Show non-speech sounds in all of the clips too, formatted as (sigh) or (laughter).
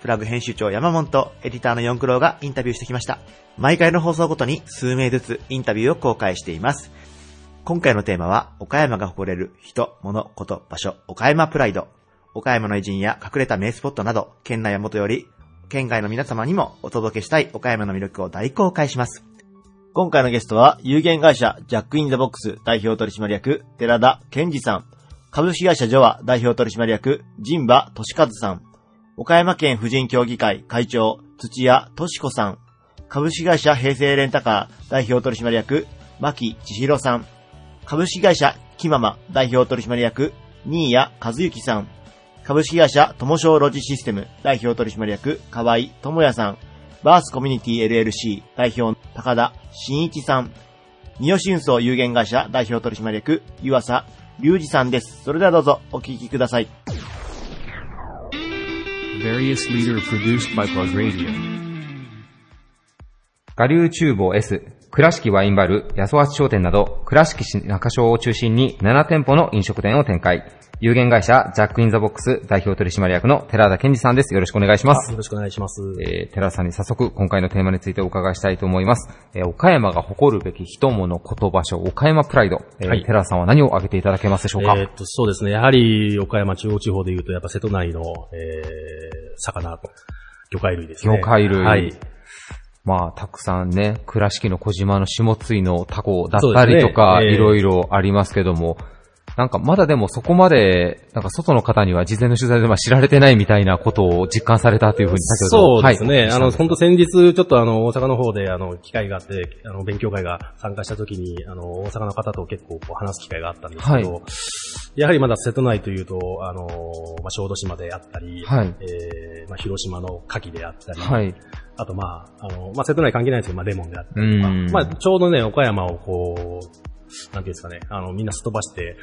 プラグ編集長山本とエディターの四九郎がインタビューしてきました。毎回の放送ごとに数名ずつインタビューを公開しています。今回のテーマは、岡山が誇れる人、物、こと、場所、岡山プライド。岡山の偉人や隠れた名スポットなど、県内はもとより、県外の皆様にもお届けしたい岡山の魅力を大公開します。今回のゲストは、有限会社ジャックインザボックス代表取締役、寺田健二さん。株式会社ジョア代表取締役、神馬俊和さん。岡山県婦人協議会会長、土屋敏子さん。株式会社平成レンタカー代表取締役、牧千尋さん。株式会社キママ代表取締役、新谷和幸さん。株式会社友商ロジシステム代表取締役、河合智也さん。バースコミュニティ LLC 代表、高田真一さん。三好運送有限会社代表取締役、湯浅隆二さんです。それではどうぞお聞きください。Various leader produced by Plug Radio. 我流厨房 S、 倉敷ワインバル、安橋商店など、倉敷市中小を中心に7店舗の飲食店を展開。有限会社ジャックインザボックス代表取締役の寺田健二さんです。よろしくお願いします。よろしくお願いします。えー、寺田さんに早速今回のテーマについてお伺いしたいと思います。えー、岡山が誇るべき人、物、こと、場所、岡山プライド。えーはい寺田さんは何を挙げていただけますでしょうか、えーっと、そうですね。やはり、岡山中央地方で言うと、やっぱ瀬戸内の、えー、魚、魚介類ですね。魚介類はい。まあ、たくさんね、倉敷の小島の下津井のタコだったりとか、いろいろありますけども、なんかまだでもそこまで、なんか外の方には事前の取材では知られてないみたいなことを実感されたというふうに先ほど。そうですね。はいあの、本当先日、ちょっとあの、大阪の方で、あの、機会があって、あの、勉強会が参加した時に、あの、大阪の方と結構こう話す機会があったんですけど、はやはりまだ瀬戸内というと、あの、まあ、小豆島であったり、はいえーまあ、広島の牡蠣であったり、はい。あとまあ、あの、まあ、瀬戸内関係ないんですけど、まあ、レモンであったうりとか、ん。まあ、ちょうどね、岡山をこう、なんていうんですかね、あの、みんなすっ飛ばして、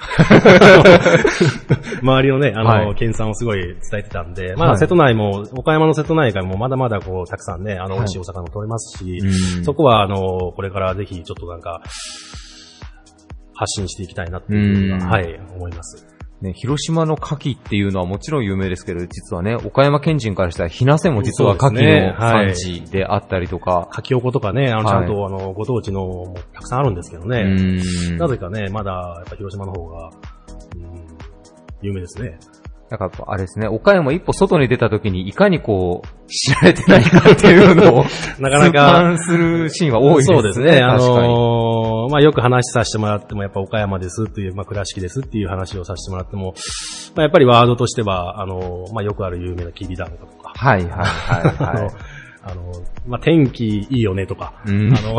(laughs) 周りのね、あの、はい。県産をすごい伝えてたんで、まあ、はい瀬戸内も、岡山の瀬戸内海もまだまだこう、たくさんね、あの、はい。美味しいお魚も取れますし、うん。そこは、あの、これからぜひちょっとなんか、発信していきたいなっていうふうには、うん。はい、思います。ね、広島の牡蠣っていうのはもちろん有名ですけど、実はね、岡山県人からしたら、ひなせも実は牡蠣の産地であったりとか、かきおことかね、あの、はいちゃんと、あの、ご当地のもたくさんあるんですけどうね、ん。なぜかね、まだ、やっぱ広島の方が、うん、有名ですね。なんかあれですね、岡山一歩外に出た時にいかにこう、知られてないかっていうのを、(laughs) なかなかするシーンは多いですね。そうですね。あ確かに。まあ、よく話させてもらっても、やっぱ岡山ですっていう、まあ、倉敷ですっていう話をさせてもらっても、まあ、やっぱりワードとしては、あのーまあ、よくある有名なきびだんごとか、はいはいはい (laughs) あのまあ、天気いいよねとか、うん。あの、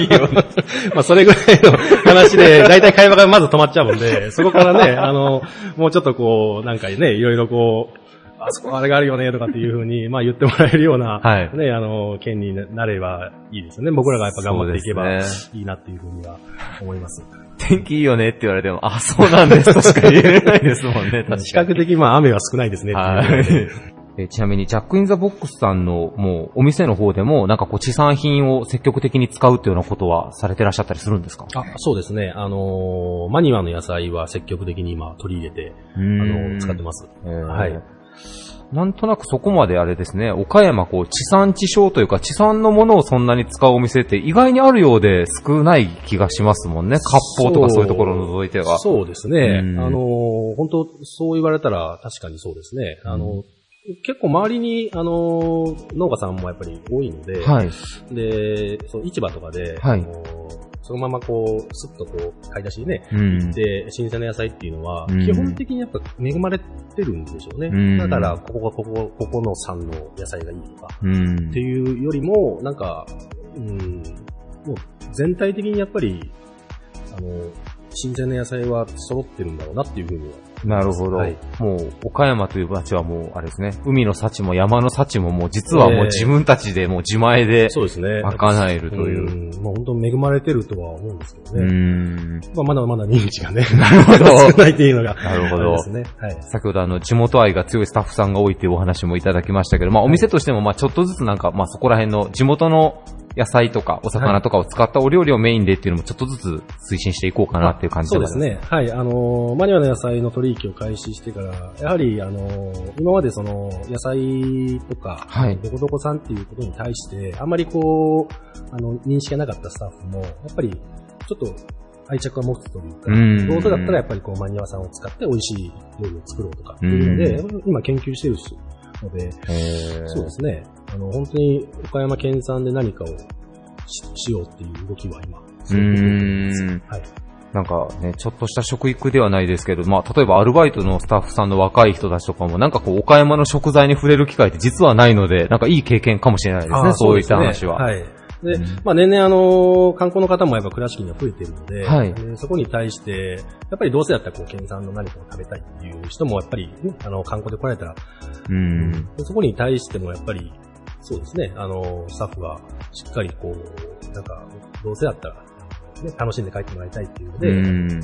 いいよね。まあ、それぐらいの話で、だいたい会話がまず止まっちゃうんで、そこからね、あの、もうちょっとこう、なんかね、いろいろこう、あそこあれがあるよね、とかっていうふうに、まあ言ってもらえるような、はいね、あの、県になればいいですよね。僕らがやっぱ頑張っていけばいいなっていうふうには思います。天気いいよねって言われても、あ、そうなんですとしか言えないですもんね、(laughs) 確かに。比較的まあ雨は少ないですねはい。(laughs) えちなみに、ジャックインザボックスさんの、もう、お店の方でも、なんかこう、地産品を積極的に使うっていうようなことはされてらっしゃったりするんですか？あ、そうですね。あのーマニュアの野菜は積極的に今取り入れて、ああの、使ってます。ははいい。なんとなくそこまであれですね、岡山こう地産地消というか地産のものをそんなに使うお店って意外にあるようで少ない気がしますもんね。割烹とかそういうところを除いては。そうですね。うんあのー本当そう言われたら確かにそうですね。あの、結構周りに、あの、農家さんもやっぱり多いので、はい。で、そう市場とかで、はいあのそのままこう、スッとこう、買い出しにね、うん。で、新鮮な野菜っていうのは、うん基本的にやっぱ恵まれてるんでしょうね。うんだから、ここが、ここ、ここの産の野菜がいいとか、うんって。いうよりも、なんか、うん、もう全体的にやっぱり、あの、新鮮な野菜は揃ってるんだろうなっていうふうには。なるほど。はいもう、岡山という町はもう、あれですね、海の幸も山の幸ももう、実はもう自分たちでもう自前で、そうですね。賄えるという。うん。まあ本当恵まれてるとは思うんですけどうね。ん。まあまだまだ認知がね、なるほど。(laughs) 少ないっていうのが。なるほどですね。はい。先ほどあの、地元愛が強いスタッフさんが多いというお話もいただきましたけど、まあお店としてもまあちょっとずつなんか、まあそこら辺の地元の野菜とかお魚とかを使ったお料理をメインでっていうのもちょっとずつ推進していこうかなっていう感じそうです。ね。はい。あの、マニュアの野菜の取引を開始してから、やはり、あの、今までその、野菜とか、はいどこどこさんっていうことに対して、あんまりこう、あの、認識がなかったスタッフも、やっぱり、ちょっと、愛着を持つというか、うんどうせだったらやっぱりこう、マニュアさんを使って美味しい料理を作ろうとかっていうので、今研究してるので、そうですね。あの、本当に岡山県産で何かをししようっていう動きは今、すごく動いうーんはい。なんかね、ちょっとした食育ではないですけど、まあ、例えばアルバイトのスタッフさんの若い人たちとかも、なんかこう、岡山の食材に触れる機会って実はないので、なんかいい経験かもしれないですね、そういった話は。はい。で、うんまあ年々あの、観光の方もやっぱ倉敷には増えてるので、はいでそこに対して、やっぱりどうせだったらこう、県産の何かを食べたいっていう人もやっぱり、ね、あの、観光で来られたら、うん。でそこに対してもやっぱり、そうですね、あの、スタッフがしっかりこう、なんか、どうせだったら、ね、楽しんで帰ってもらいたいっていうので、うん。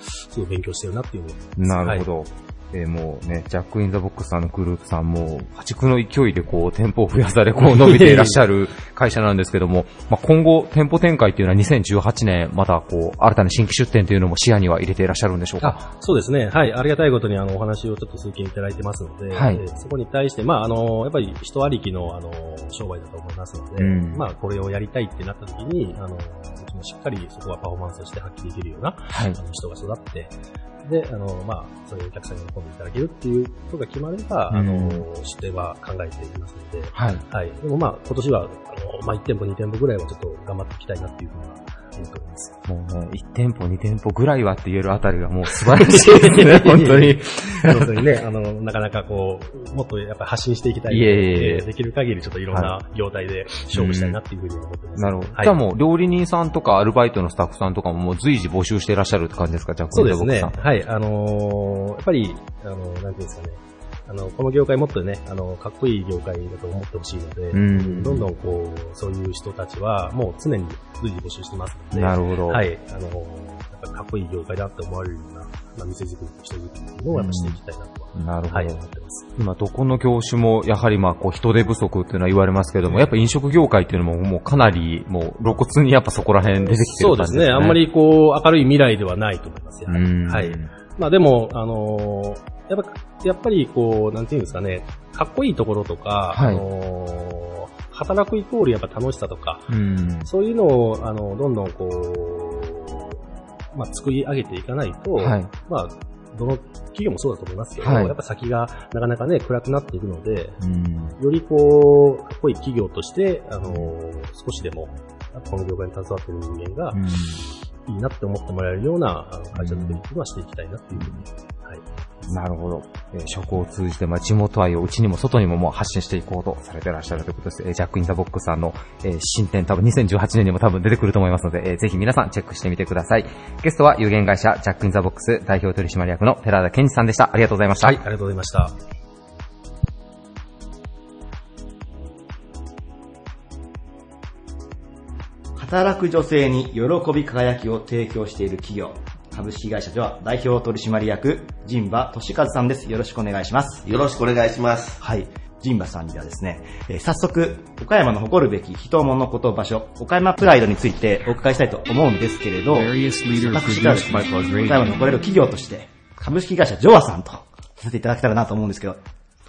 すごい勉強してるなっていうのをなるほど。えーもうね、ジャックインザボックスさんのグループさんも、破竹の勢いでこう、店舗を増やされ、こう、伸びていらっしゃる (laughs) 会社なんですけども、まあ、今後、店舗展開っていうのは2018年、またこう、新たな新規出店というのも視野には入れていらっしゃるんでしょうか？あ、そうですね。はい。ありがたいことに、あの、お話をちょっと数件いただいてますので、はいえーそこに対して、まあ、あの、やっぱり人ありきの、あの、商売だと思いますので、うんまあ、これをやりたいってなった時に、あの、しっかりそこはパフォーマンスとして発揮できるような、はいあ。の人が育って、で、あの、まあ、そういうお客さんに喜んでいただけるっていうことが決まれば、あうんの、出店は考えていますので、はい。はい。でもまあ、今年は、あの、まあ、1店舗、2店舗ぐらいはちょっと頑張っていきたいなっていうふうには思っております。もうね、1店舗、2店舗ぐらいはって言えるあたりがもう素晴らしいですね、(laughs) 本当に。本当にね、あの、なかなかこう、もっとやっぱ発信していきたい。いえいえいえできる限りちょっといろんな業態で勝負したいなっていうふうに思ってます。なるほど。はいじゃあもう、料理人さんとかアルバイトのスタッフさんとかももう随時募集していらっしゃるって感じですか？ジャックそうですね。はい。あのーやっぱり、あの、なんていうんですかね。あの、この業界もっとね、あの、かっこいい業界だと思ってほしいので、うんどんどんこう、そういう人たちは、もう常に随時募集してますので、なるほど。はい。あの、やっぱりかっこいい業界だって思われるような、まあ、店作りと人作りをやっぱしていきたいなとは、なるほど。はい、思ってます。今、どこの業種も、やはりまあ、こう、人手不足っていうのは言われますけども、やっぱ飲食業界っていうのも、もうかなり、もう、露骨にやっぱそこら辺出てきてる感じそうですね。あんま、りこう、明るい未来ではないと思います。やはりうん。はい。まあでも、あのーやっぱ、やっぱりこう、なんていうんですかね、かっこいいところとか、はいあのー働くイコールやっぱ楽しさとか、うん。そういうのを、あの、どんどんこう、まあ作り上げていかないと、はい。まあ、どの企業もそうだと思いますけど、はいやっぱ先がなかなかね、暗くなっていくので、うん。よりこう、かっこいい企業として、あのー少しでも、この業界に携わっている人間が、うんいいなって思ってもらえるような会社作りっていうのはしていきたいなっていうふうに、はい。なるほど。えー食を通じて、まあ、地元愛を内にも外にももう発信していこうとされてらっしゃるということです。えージャックインザボックスさんの、えー新店多分2018年にも多分出てくると思いますので、えーぜひ皆さんチェックしてみてください。ゲストは有限会社ジャックインザボックス代表取締役の寺田健二さんでした。ありがとうございました。はい、ありがとうございました。働く女性に喜び輝きを提供している企業、株式会社では代表取締役、陣馬俊和さんです。よろしくお願いします。よろしくお願いします。はい。陣馬さんにはですね、えー早速、岡山の誇るべき人物こと場所、岡山プライドについてお伺いしたいと思うんですけれど、私がですね岡山に Radio. 誇れる企業として、株式会社ジョアさんとさせていただけたらなと思うんですけど、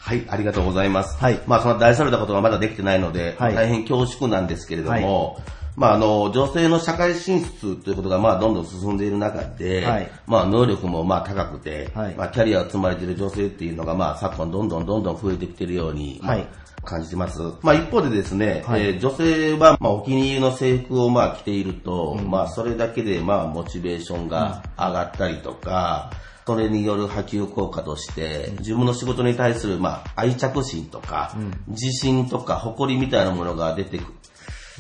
はい、ありがとうございます。はい。まあ、その大されたことがまだできてないので、はい。大変恐縮なんですけれども、まあ、あの、女性の社会進出ということが、まあ、どんどん進んでいる中で、はい。まあ、能力も、まあ、高くて、はい。まあ、キャリアを積まれている女性っていうのが、まあ、昨今どんどんどんどん増えてきているように、まあはい。感じてます。まあ、一方でですね、はい。えー女性は、まあ、お気に入りの制服を、まあ、着ていると、まあ、それだけで、まあ、モチベーションが上がったりとか、それによる波及効果として、自分の仕事に対する、まあ、愛着心とか、自信とか誇りみたいなものが出てく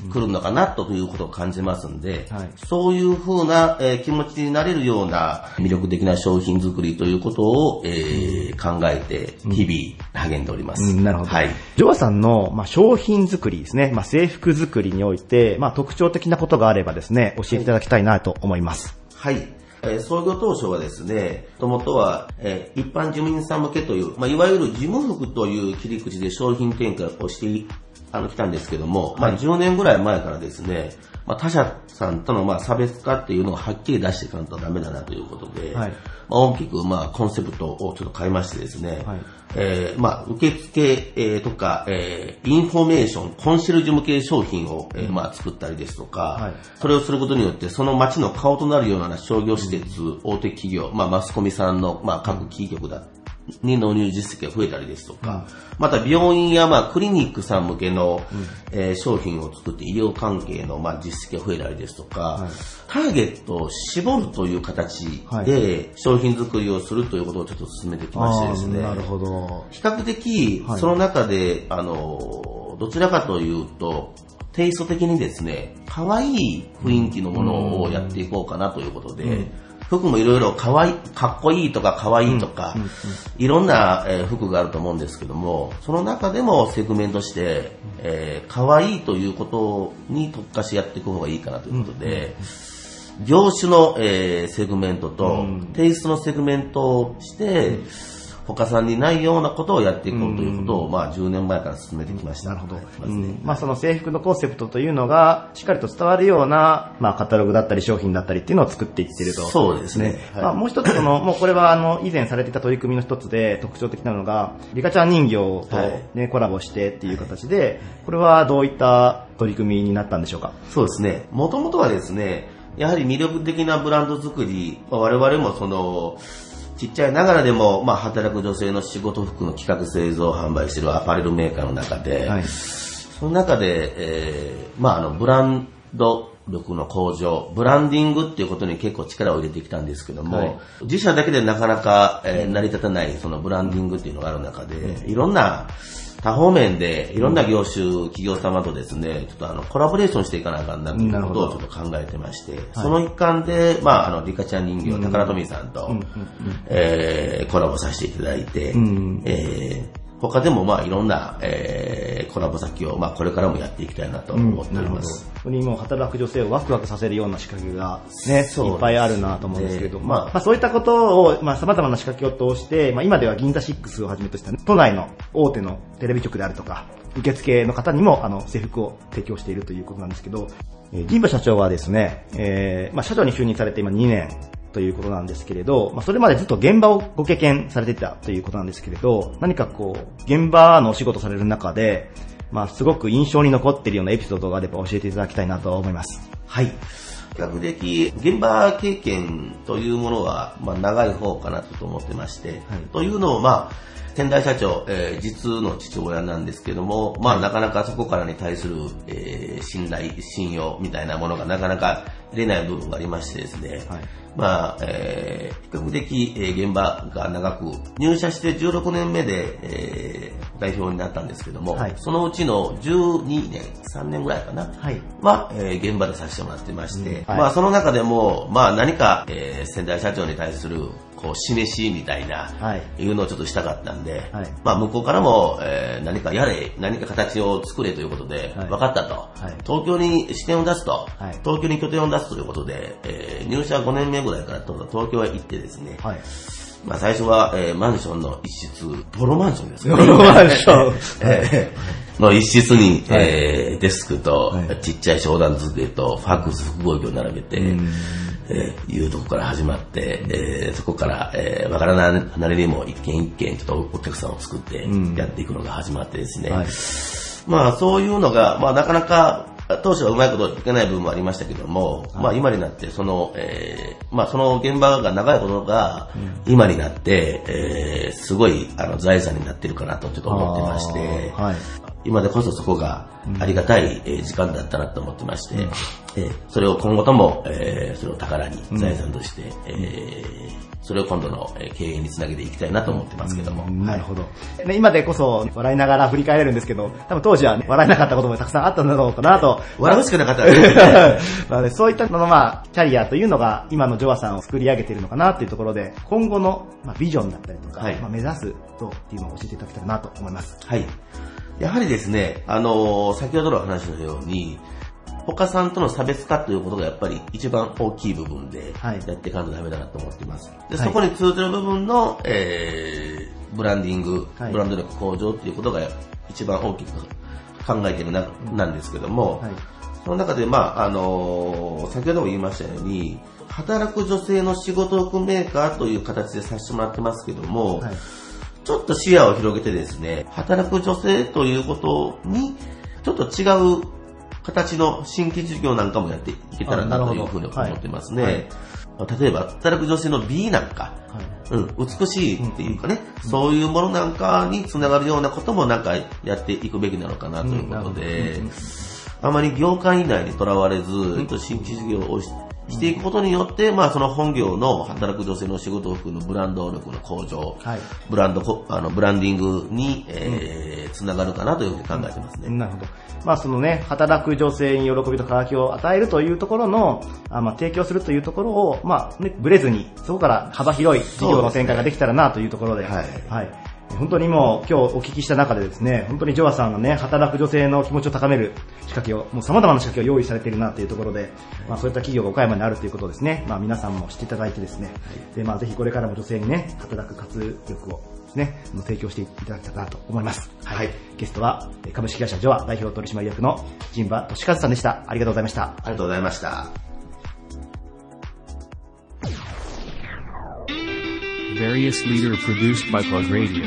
来るのかなということを感じますんで、はいそういうふうな、えー気持ちになれるような魅力的な商品作りということを、えー考えて日々励んでおります。うんなるほど。はい。ジョアさんの、まあ、商品作りですね、まあ、制服作りにおいて、まあ、特徴的なことがあればですね、教えていただきたいなと思います。はい。えー創業当初はですね、もともとは、えー一般事務員さん向けという、まあ、いわゆる事務服という切り口で商品展開をしていあの来たんですけども、まあ、10年ぐらい前からですね、まあ、他社さんとのまあ差別化っていうのをはっきり出していかんとダメだなということで、はい。まあ、大きくまあコンセプトをちょっと変えましてですね、はいえーまあ、受付、えーとか、えーインフォメーション、コンシェルジュ向け商品を、えーまあ、作ったりですとか、はい。それをすることによって、その街の顔となるような商業施設、大手企業、まあ、マスコミさんの、まあ、各キー局だに納入実績が増えたりですとか、また病院や、まあ、クリニックさん向けの、えー商品を作って医療関係の、まあ、実績が増えたりですとか、ターゲットを絞るという形はい。で商品作りをするということをちょっと進めてきましてですね。なるほど。比較的は、い。その中で、あの、どちらかというと、テイスト的にですね、可愛い雰囲気のものをやっていこうかなということで、服もいろいろ可愛い、かっこいいとか可愛いとか、いろんな、えー服があると思うんですけども、その中でもセグメントして、えー可愛いということに特化してやっていく方がいいかなということで、業種の、えーセグメントと、テイストのセグメントをして、他さんにないようなことをやっていこうということを、まあ10年前から進めてきました。なるほど。まずねまあその制服のコンセプトというのが、しっかりと伝わるような、まあカタログだったり商品だったりっていうのを作っていっていると。そうですねはいまあもう一つその、(laughs) もうこれはあの、以前されていた取り組みの一つで特徴的なのが、リカちゃん人形とはいね、コラボしてっていう形で、これはどういった取り組みになったんでしょうか？そうですね。もともとはですね、やはり魅力的なブランド作り、まあ我々もその、ちっちゃいながらでも、まあ、働く女性の仕事服の企画製造販売しているアパレルメーカーの中で、はい。その中で、えーまあ、あの、ブランド力の向上、ブランディングっていうことに結構力を入れてきたんですけども、はい。自社だけでなかなか、えー成り立たないそのブランディングっていうのがある中で、いろんな多方面でいろんな業種、企業様とですね、ちょっとあのコラボレーションしていかなあかんなということをちょっと考えてまして、その一環で、まあ、あの、リカちゃん人形、宝富さんと、えーコラボさせていただいて、えー他でもまあいろんな、えーコラボ先をまあこれからもやっていきたいなと思っております。本当にもう働く女性をワクワクさせるような仕掛けがね、いっぱいあるなと思うんですけど、ねまあ、まあまあそういったことを、まあ様々な仕掛けを通して、まあ今では銀座6をはじめとした、都内の大手のテレビ局であるとか、受付の方にもあの制服を提供しているということなんですけど、えー。銀馬社長はですね、えーまあ社長に就任されて今2年ということなんですけれど、まあそれまでずっと現場をご経験されてたということなんですけれど、何かこう、現場のお仕事される中で、まあすごく印象に残っているようなエピソードがあれば教えていただきたいなと思います。はい。比較的、現場経験というものは、まあ、長い方かなと思ってまして、というのも、まあ、先代社長、えー実の父親なんですけども、まあ、なかなかそこからに対する、えー信頼、信用みたいなものがなかなか出ない部分がありましてですね、はい。まあ、えー比較的、えー現場が長く、入社して16年目で、えー代表になったんですけども、はい。そのうちの12年、3年ぐらいかな、はい。は、えー現場でさせてもらってまして、はい。まあその中でも、まあ何か、えー先代社長に対する、こう、示しみたいな、はい。いうのをちょっとしたかったんで、はい。まあ向こうからも、えー何かやれ、何か形を作れということで、はい。分かったと、はい。東京に支店を出すと、はい。東京に拠点を出すということで、えー入社5年目ぐらいから東京へ行ってですね、はい。まあ最初は、えーマンションの一室、ボロマンションですかボロマンション。(laughs) えーの一室に、えーデスクと、はい。ちっちゃい商談机とファックス複合機を並べて、えーいうとこから始まって、えーそこから、えーわからないなりにも一軒一軒ちょっとお客さんを作ってやっていくのが始まってですね、はい。まあそういうのが、まあなかなか当初はうまいこといけない部分もありましたけども、まあ今になってその、えー、まあその現場が長いことが今になって、えー、すごいあの財産になってるかなとちょっと思ってまして、はい。今でこそそこがありがたいえー時間だったなと思ってまして、えーそれを今後とも、えーそれを宝に財産として、えーそれを今度のえー経営につなげていきたいなと思ってますけども。なるほど。ね今でこそ笑いながら振り返れるんですけど、多分当時は、ね、笑えなかったこともたくさんあったんだろうかなと。笑うしかなかったですね。(laughs) まあね、そういったのの、まあ、キャリアというのが今のジョアさんを作り上げているのかなというところで、今後の、まあ、ビジョンだったりとか、はいまあ、目指すとっていうのを教えていただけたらなと思います。はい。やはりですね、あのー先ほどの話のように、他さんとの差別化ということがやっぱり一番大きい部分ではい。やっていかないとダメだなと思っています。で、はい。そこに通ずる部分の、えー、ブランディング、はい。ブランド力向上っていうことが一番大きく考えているななんですけども、はい。その中で、まあ、あのー先ほども言いましたように、働く女性の仕事を組メーカーという形でさせてもらってますけども、はい。ちょっと視野を広げてですね、働く女性ということに、ちょっと違う形の新規事業なんかもやっていけたらなというふうに思ってますね。はい。例えば、働く女性の美なんか、うん、美しいっていうかね、そういうものなんかにつながるようなこともなんかやっていくべきなのかなということで、あまり業界内にとらわれず、新規事業をししていくことによって、まあその本業の働く女性の仕事服のブランド力の向上、はいブランドこ、あの、ブランディングに、えーつながるかなというふうに考えてますね。なるほど。まあそのね、働く女性に喜びと輝きを与えるというところの、あまあ提供するというところを、まあね、ブレずに、そこから幅広い事業の展開ができたらなというところで、はいはい。本当にもう今日お聞きした中でですね、本当にジョアさんがね、働く女性の気持ちを高める仕掛けを、もう様々な仕掛けを用意されているなというところで、まあそういった企業が岡山にあるということをですね、まあ皆さんも知っていただいてですね、でまあぜひこれからも女性にね、働く活力をね、あの提供していただきたいなと思います。はいゲストはえー株式会社ジョア代表取締役の陣馬俊和さんでした。ありがとうございました。ありがとうございました。Various leader produced by Plug Radio.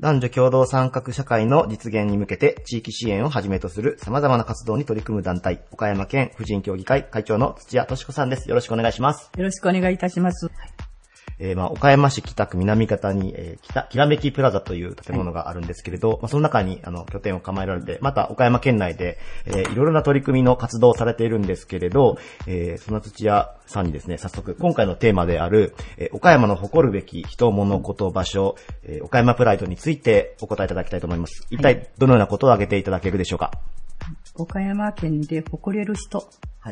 男女共同参画社会の実現に向けて地域支援をはじめとする様々な活動に取り組む団体、岡山県婦人協議会会長の土屋敏子さんです。よろしくお願いします。よろしくお願いいたします。えーまあ、岡山市北区南方に、えー、北、きらめきプラザという建物があるんですけれど、まあ、その中に、あの、拠点を構えられて、また、岡山県内で、えーいろいろな取り組みの活動をされているんですけれど、えーその土屋さんにですね、早速、今回のテーマである、えー岡山の誇るべき人、物、こと、場所、えー岡山プライドについてお答えいただきたいと思います。一体、どのようなことを挙げていただけるでしょうか？岡山県で誇れる人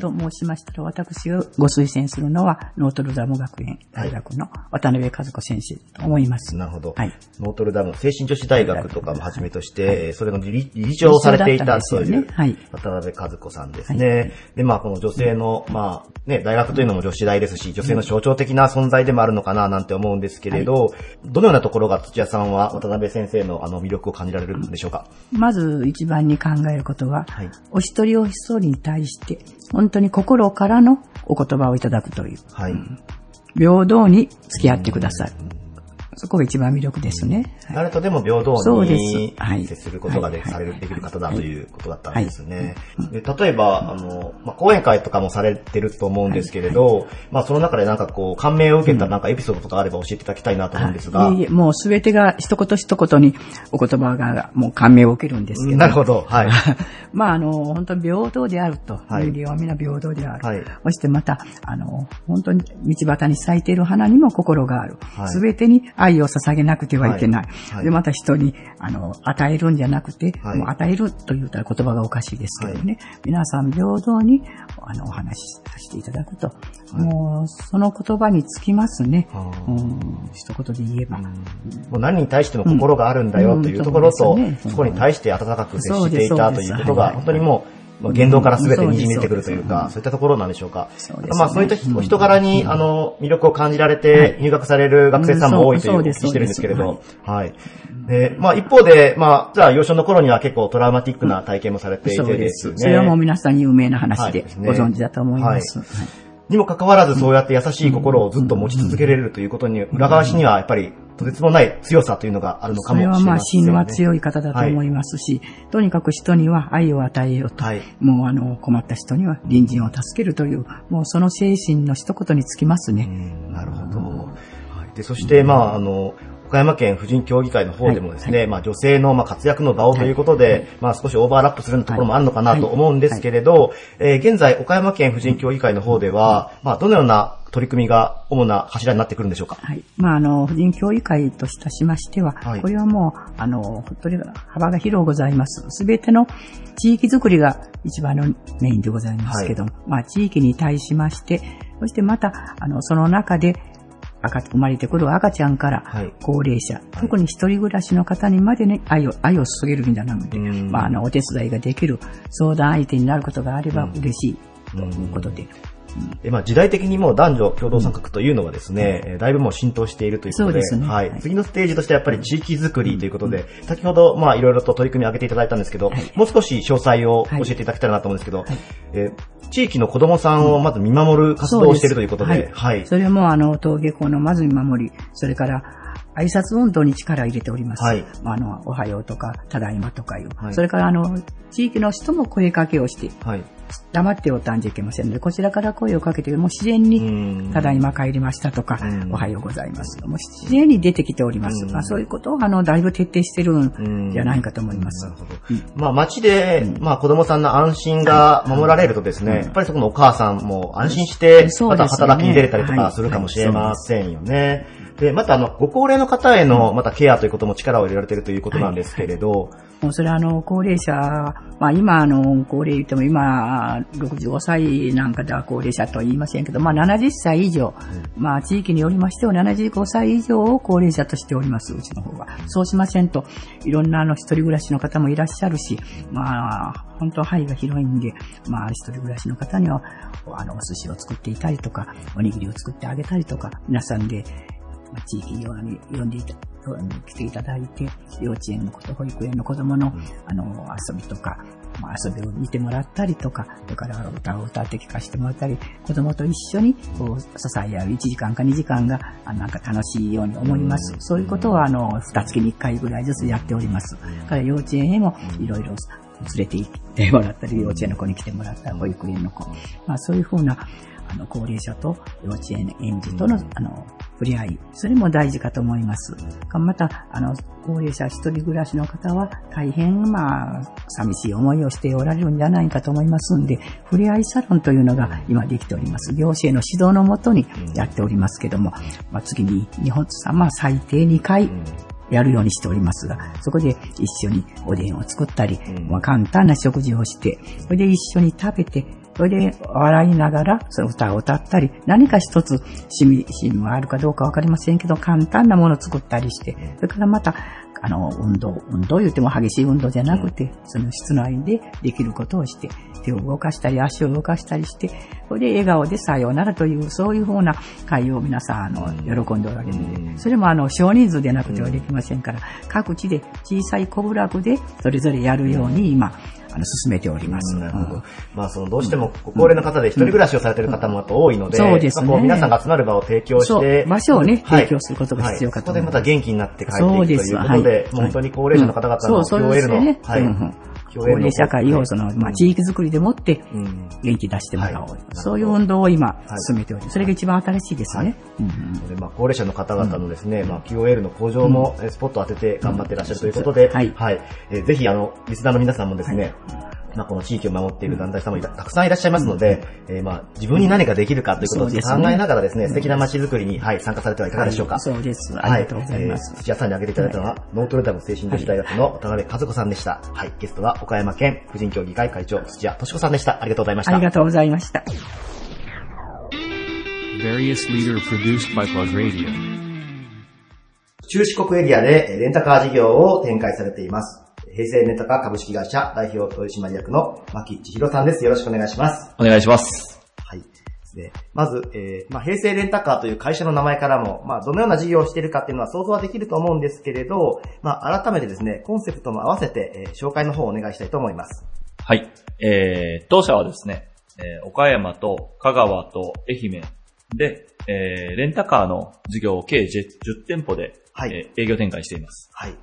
と申しましたら、私がご推薦するのは、ノートルダム学園大学の渡辺和子先生と思います。なるほど。はい。ノートルダム精神女子大学とかもはじめとして、えーそれの理理理事長をされていたという渡辺和子さんですね。で、まあ、この女性の、まあ、ね、大学というのも女子大ですし、女性の象徴的な存在でもあるのかななんて思うんですけれど、どのようなところが土屋さんは渡辺先生のあの魅力を感じられるんでしょうか？まず一番に考えることは、はいお一人お一人に対して、本当に心からのお言葉をいただくという、はい。平等に付き合ってください。そこが一番魅力ですね。はい誰とでも平等に接することがで,、はいされるできる方だということだったんですね。はいで例えば、あの、まあ、講演会とかもされてると思うんですけれど、まあその中でなんかこう、感銘を受けたなんかエピソードとかあれば教えていただきたいなと思うんですが。いえもうすべてが一言一言にお言葉がもう感銘を受けるんですけど。なるほど。はい。(laughs) まあ、あの、本当に平等であると。はいは皆平等である。はいそしてまた、あの、本当に道端に咲いている花にも心があるはい。すべ、てに愛を捧げなくてはいけない。はいはいで、また人に、あの、与えるんじゃなくて、はいもう与えると言ったら言葉がおかしいですけどね。皆さん平等に、あの、お話しさせていただくと。もう、その言葉につきますね。はあうん、一言で言えば。もう何に対しても心があるんだよというところと、うんうんそねそこに対して温かく接していたということが、はい本当にもう、まあ言動から全てにじみ出てくるというか、そういったところなんでしょうか。まあそういった人人柄に、あの、魅力を感じられて入学される学生さんも多いというお聞きしてるんですけれど、はい。で、まあ一方で、まあ、じゃあ幼少の頃には結構トラウマティックな体験もされていてです。ね。。すそれはもう皆さん有名な話でご存知だと思います。ははい。にもかかわらずそうやって優しい心をずっと持ち続けられるということに、裏返しにはやっぱりとてつもない強さというのがあるのかもしれません、ね。それはまあ、芯は強い方だと思いますし、はい、とにかく人には愛を与えようと、はい、もうあの、困った人には隣人を助けるという、もうその精神の一言につきますね。なるほど。はい、でそして、まあ、あの、岡山県婦人協議会の方でもですね、はい。はい、まあ女性のまあ活躍の場をということで、はい、まあ少しオーバーラップするところもあるのかなと思うんですけれど、えー、現在岡山県婦人協議会の方では、まあどのような取り組みが主な柱になってくるんでしょうか？はい。まあ、あの、婦人協議会としましては、はい、これはもう、あの、本当に幅が広ございます。すべての地域づくりが一番のメインでございますけども、はい、まあ、地域に対しまして、そしてまた、あの、その中で、赤、生まれてくる赤ちゃんから高齢者、はい、特に一人暮らしの方にまでね、愛を、愛を注げるんじゃなくて、まあ、あの、お手伝いができる相談相手になることがあれば嬉しいということで、まあ、時代的にもう男女共同参画というのはですね、うん、だいぶもう浸透しているということで、でね、はい、次のステージとしてやっぱり地域づくりということで、うん、先ほどまあいろいろと取り組み上げていただいたんですけど、はい、もう少し詳細を教えていただけたらなと思うんですけど、はい、えー、地域の子供さんをまず見守る活動をしているということで、ではい。それもあの、登下校のまず見守り、それから挨拶運動に力を入れております。はい。あの、おはようとか、ただいまとかいう。はい、それからあの、地域の人も声かけをして、はい。黙っておたんじゃいけませんので、こちらから声をかけて、もう自然に、ただいま帰りましたとか、おはようございます。もう自然に出てきております。まあそういうことを、あの、だいぶ徹底してるんじゃないかと思います。なるほど。まあ街で、まあ子供さんの安心が守られるとですね、やっぱりそこのお母さんも安心して、また働きに出れたりとかするかもしれませんよね。で、またあの、ご高齢の方への、またケアということも力を入れられているということなんですけれど、はい。もうそれはあの、高齢者、まあ今あの、高齢言っても今、65歳なんかでは高齢者とは言いませんけど、まあ70歳以上、うん、まあ地域によりましては75歳以上を高齢者としております、うちの方は。そうしませんと、いろんなあの、一人暮らしの方もいらっしゃるし、まあ、本当範囲が広いんで、まあ一人暮らしの方には、あの、お寿司を作っていたりとか、おにぎりを作ってあげたりとか、皆さんで、地域に呼んでいた、来ていただいて、幼稚園のこと、保育園の子供の、あの、遊びとか、まあ、遊びを見てもらったりとか、それから歌を歌って聞かせてもらったり、子供と一緒に、こう、支え合う1時間か2時間が、あなんか楽しいように思います。そういうことは、あの、2月に1回ぐらいずつやっております。から幼稚園へもいろいろ連れて行ってもらったり、幼稚園の子に来てもらったり、保育園の子。まあ、そういうふうな、あの、高齢者と幼稚園園児との、あの、触れ合い、それも大事かと思います。また、あの、高齢者一人暮らしの方は大変、まあ、寂しい思いをしておられるんじゃないかと思いますんで、触れ合いサロンというのが今できております。行政の指導のもとにやっておりますけども、まあ、次に日本さん、まあ、最低2回、やるようにしておりますが、そこで一緒におでんを作ったり、まあ、簡単な食事をして、それで一緒に食べて、それで笑いながら、その歌を歌ったり、何か一つ趣味、趣味があるかどうかわかりませんけど、簡単なものを作ったりして、それからまた、あの、運動、運動言っても激しい運動じゃなくて、その室内でできることをして、手を動かしたり、足を動かしたりして、それで笑顔でさようならという、そういうふうな会を皆さん、あの、喜んでおられるので、それもあの、少人数でなくてはできませんから、各地で小さい小部落でそれぞれやるように今、あの、進めております。なるほど。まあ、その、どうしても、高齢の方で一人暮らしをされている方も多いので、そうですね。皆さんが集まる場を提供して、場所をね、提供することが必要かと。そこでまた元気になって帰っていくということで、本当に高齢者の方々の QOL の、はい。高齢社会をその、まあ、地域づくりでもって元気出してもらおう、そういう運動を今進めており、それが一番新しいですね。まあ、高齢者の方々のですね、まあ、QOL の向上もスポットを当てて頑張っていらっしゃるということで、はい。はい。ぜひ、あの、リスナーの皆さんもですね、まあ、この地域を守っている団体さんもたくさんいらっしゃいますので、うん、えー、まあ、自分に何かできるかということを考えながらですね、すね素敵な街づくりに、はい、参加されてはいかがでしょうか？そうです。ありがとうございます。はい、えー、土屋さんに挙げていただいたのは、はい、ノートルダム精神女子大学の渡辺和子さんでした。はい、ゲストは岡山県婦人協議会会長、土屋敏子さんでした。ありがとうございました。ありがとうございました。中四国エリアでレンタカー事業を展開されています。平成ネタカ株式会社代表取締役の牧千尋さんです。よろしくお願いします。お願いします。はい。でまず、えー、まあ、平成レンタカーという会社の名前からも、まあ、どのような事業をしているかっていうのは想像はできると思うんですけれど、まあ、改めてですね、コンセプトも合わせて、えー、紹介の方をお願いしたいと思います。はい。えー、当社はですね、えー、岡山と香川と愛媛で、えー、レンタカーの事業を計 10, 10店舗ではい、えー、営業展開しています。はい。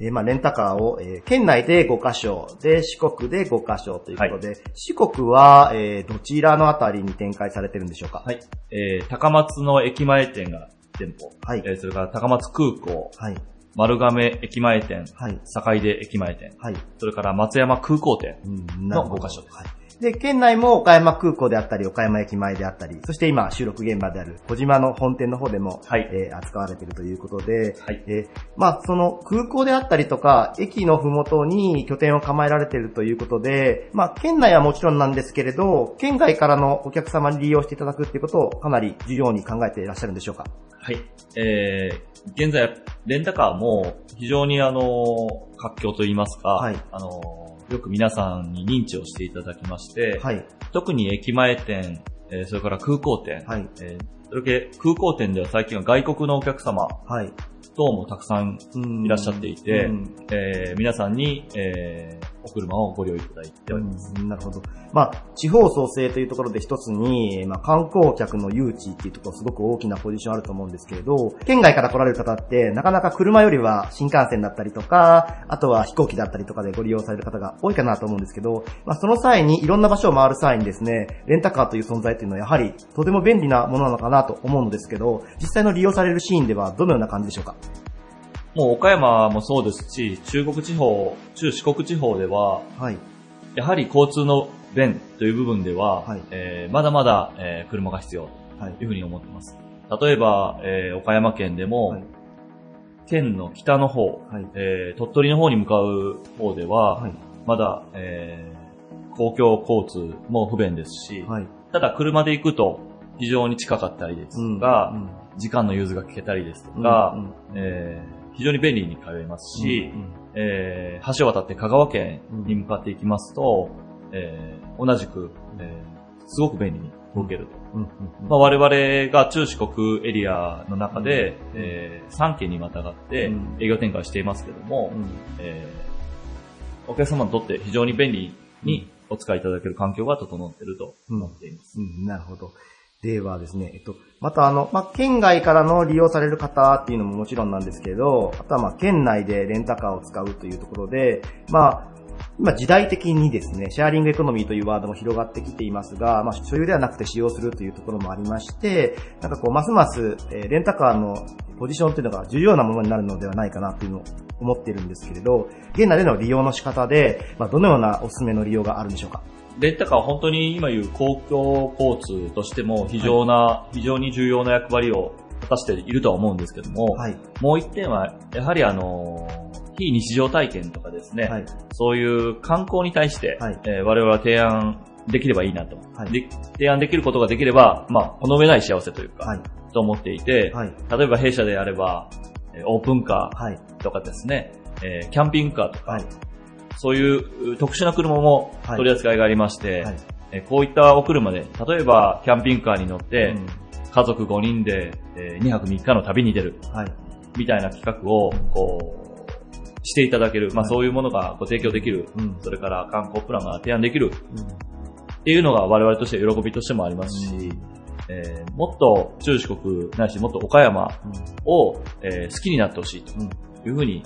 えー、まあ、レンタカーを、えー、県内で5カ所、で、四国で5カ所ということで、はい、四国は、えー、どちらのあたりに展開されてるんでしょうか？はい。えー、高松の駅前店が店舗。はい。えー、それから高松空港。はい。丸亀駅前店。はい。坂出駅前店。はい。それから松山空港店の5カ所です。はい。で、県内も岡山空港であったり、岡山駅前であったり、そして今収録現場である小島の本店の方でも、はい、えー、扱われているということで、はい、えー、まあ、その空港であったりとか、駅のふもとに拠点を構えられているということで、まあ、県内はもちろんなんですけれど、県外からのお客様に利用していただくっていうことをかなり重要に考えていらっしゃるんでしょうか？はい。えー、現在、レンタカーも非常にあの、活況といいますか、はい、あの、よく皆さんに認知をしていただきまして、はい、特に駅前店、えー、それから空港店、はい。えー、それけ空港店では最近は外国のお客様、はい、等もたくさんいらっしゃっていて、えー、皆さんに、えー、お車をご利用いただいております。なるほど。まあ、地方創生というところで一つに、まあ、観光客の誘致っていうところすごく大きなポジションあると思うんですけれど、県外から来られる方って、なかなか車よりは新幹線だったりとか、あとは飛行機だったりとかでご利用される方が多いかなと思うんですけど、まあ、その際にいろんな場所を回る際にですね、レンタカーという存在っていうのはやはりとても便利なものなのかなと思うのですけど、実際の利用されるシーンではどのような感じでしょうか？もう岡山もそうですし、中国地方、中四国地方では、はい、やはり交通の便という部分では、はい、えー、まだまだ、えー、車が必要というふうに思っています。例えば、えー、岡山県でも、はい、県の北の方、はい、えー、鳥取の方に向かう方では、はい、まだ、えー、公共交通も不便ですし、はい、ただ車で行くと非常に近かったりですとか、うんうん、時間の融通が効けたりですとか、うんうん、えー非常に便利に通えますし、うんうん、えー、橋を渡って香川県に向かっていきますと、うん、えー、同じく、えー、すごく便利に動けると。うんうんうん、まあ、我々が中四国エリアの中で、うん、えー、3県にまたがって営業展開していますけども、うん、えー、お客様にとって非常に便利にお使いいただける環境が整っていると思っています。うん、なるほど。ではですね、えっと、またあの、まあ、県外からの利用される方っていうのももちろんなんですけど、あとはま、県内でレンタカーを使うというところで、まあ、今時代的にですね、シェアリングエコノミーというワードも広がってきていますが、まあ、所有ではなくて使用するというところもありまして、なんかこう、ますます、えレンタカーのポジションというのが重要なものになるのではないかなというのを思っているんですけれど、現内での利用の仕方で、まあ、どのようなおすすめの利用があるんでしょうか？レンタカーは本当に今言う公共交通としても非常な、はい、非常に重要な役割を果たしているとは思うんですけども、はい、もう一点は、やはりあの、非日常体験とかですね、はい、そういう観光に対して、はい、えー、我々は提案できればいいなと、はい、で。提案できることができれば、まあ、この上ない幸せというか、はい、と思っていて、はい、例えば弊社であれば、オープンカーとかですね、えー、キャンピングカーとか、そういう特殊な車も取り扱いがありまして、はい。えこういったお車で、例えばキャンピングカーに乗って、家族5人で、え2泊3日の旅に出る、はい、みたいな企画を、こう、していただける、まあそういうものがご提供できる、うん、それから観光プランが提案できる、うん、っていうのが我々として喜びとしてもありますし、うん、えー、もっと中四国ないしもっと岡山を、えー、好きになってほしいというふうに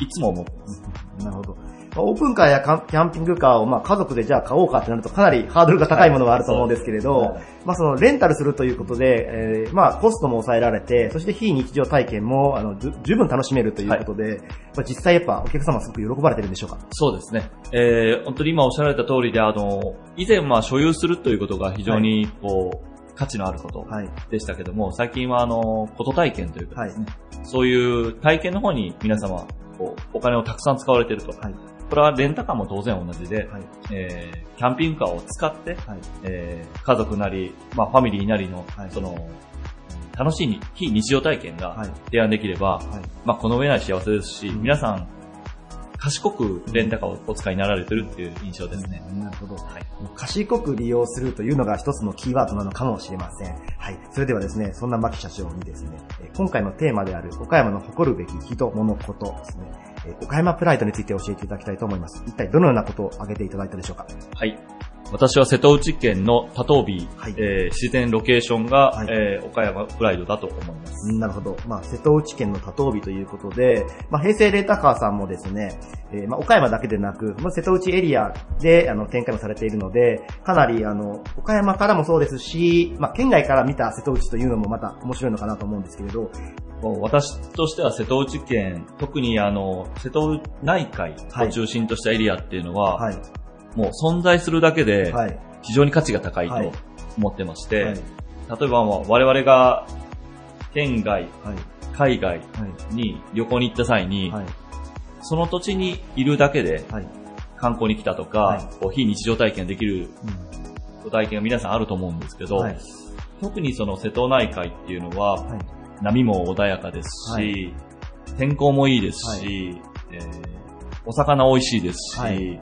いつも思ってます。なるほど。オープンカーやキャンピングカーをまあ家族でじゃあ買おうかってなるとかなりハードルが高いものがあると思うんですけれど、はい、まあそのレンタルするということで、えー、まあコストも抑えられて、そして非日常体験もあの十分楽しめるということで、はい、実際やっぱお客様すごく喜ばれてるんでしょうか？そうですね。えー、本当に今おっしゃられた通りで、あの、以前は所有するということが非常にこう、はい価値のあることでしたけども、はい、最近はあの、こと体験というかですね、はい、そういう体験の方に皆様、こう、お金をたくさん使われていると。はい、これはレンタカーも当然同じで、はい、えー、キャンピングカーを使って、はい、えー、家族なり、まあ、ファミリーなりの、はい、その、楽しい非日常体験が提案できれば、はい、まあ、この上ない幸せですし、うん、皆さん、賢くレンタカーをお使いになられてるっていう印象ですね。なるほど。はい。賢く利用するというのが一つのキーワードなのかもしれません。はい。それではですね、そんな牧社長にですね、今回のテーマである岡山の誇るべき人、物、ことですね、岡山プライドについて教えていただきたいと思います。一体どのようなことを挙げていただいたでしょうか？はい。私は瀬戸内県の多頭美、はい、えー、自然ロケーションが、はい、えー、岡山プライドだと思います。なるほど。まあ、瀬戸内県の多頭美ということで、まあ、平成レータカーさんもですね、えー、まあ、岡山だけでなく、まあ、瀬戸内エリアで、あの、展開もされているので、かなり、あの、岡山からもそうですし、まあ、県外から見た瀬戸内というのもまた面白いのかなと思うんですけれど、私としては瀬戸内県、特にあの、瀬戸内海を中心としたエリアっていうのは、はい、もう存在するだけで、非常に価値が高いと思ってまして、はい、例えば我々が県外、海外に旅行に行った際に、その土地にいるだけで、観光に来たとか、こう非日常体験できる、体験が皆さんあると思うんですけど、特にその瀬戸内海っていうのは、波も穏やかですし、天候もいいですし、えー、お魚美味しいですし、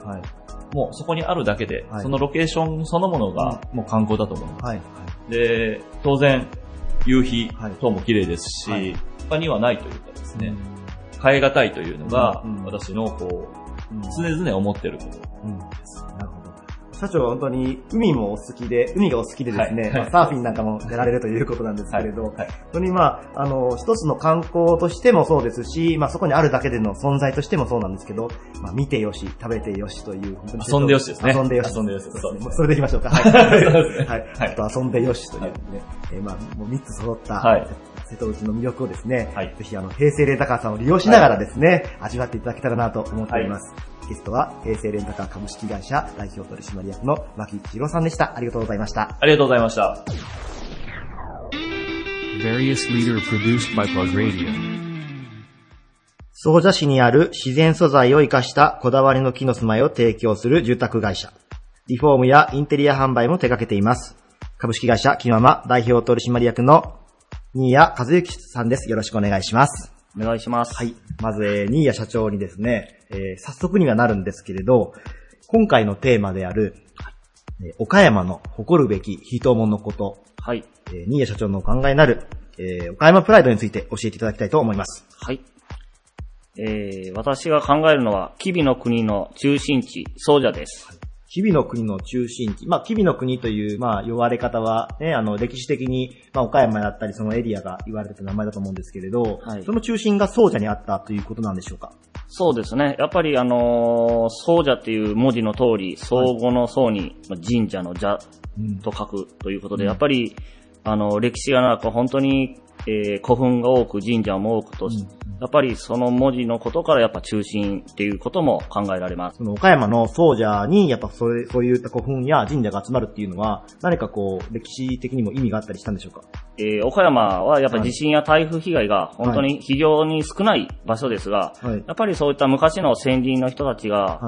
もうそこにあるだけで、そのロケーションそのものがもう観光だと思います。で、当然、夕日等も綺麗ですし、他にはないというかですね、変え難いというのが、私のこう、常々思ってることです。なるほど。社長は本当に海もお好きで、海がお好きでですね、はいまあ、サーフィンなんかもやられるということなんですけれど、はいはい、本当にまあ、あの、一つの観光としてもそうですし、まあそこにあるだけでの存在としてもそうなんですけど、まあ見てよし、食べてよしという、遊んでよしですね。遊んでよし。遊んでよし。そそれでいきましょうか。はい。はい。はい、ちょっと遊んでよしというね、えー、まあ、もう3つ揃った、はい瀬戸内の魅力をですね、はい、ぜひあの、平成レンタカーさんを利用しながらですね、はい、味わっていただけたらなと思っております。はいゲストは、平成レンタカー株式会社代表取締役の牧一郎さんでした。ありがとうございました。ありがとうございました。総社市にある自然素材を活かしたこだわりの木の住まいを提供する住宅会社。リフォームやインテリア販売も手掛けています。株式会社木ママ代表取締役の新谷和幸さんです。よろしくお願いします。お願いします。はい。まず、えー、新谷社長にですね、えー、早速にはなるんですけれど、今回のテーマである、えー、岡山の誇るべき人物のこと、はい。えー、新谷社長のお考えになる、えー、岡山プライドについて教えていただきたいと思います。はい。えー、私が考えるのは、吉備の国の中心地、総社です。はい日々の国の中心地。まあ、日々の国という、まあ、呼ばれ方は、ね、あの、歴史的に、まあ、岡山だったり、そのエリアが言われてた名前だと思うんですけれど、はい、その中心が総社にあったということなんでしょうか？そうですね。やっぱり、あのー、総社っていう文字の通り、総合の総に、まあ、神社の社と書くということで、うん、やっぱり、あの、歴史が長く、本当にえー、古墳が多く神社も多くと、うん、やっぱりその文字のことからやっぱ中心っていうことも考えられます。その岡山の総社にやっぱそれそういった古墳や神社が集まるっていうのは何かこう歴史的にも意味があったりしたんでしょうか？えー、岡山はやっぱ地震や台風被害が本当に非常に少ない場所ですが、はい、やっぱりそういった昔の先人の人たちが、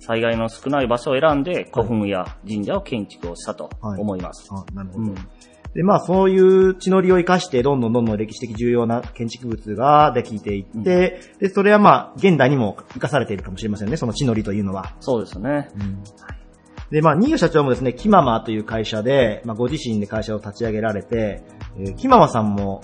災害の少ない場所を選んで古墳や神社を建築をしたと思います。はい、あなるほど。うんで、まあそういう地の利を生かして、どんどんどんどん歴史的重要な建築物ができていって、うん、で、それはまあ現代にも生かされているかもしれませんね、その地の利というのは。そうですね。うんで、まあ、新谷社長もですね、キママという会社で、まあ、ご自身で会社を立ち上げられて、えー、キママさんも、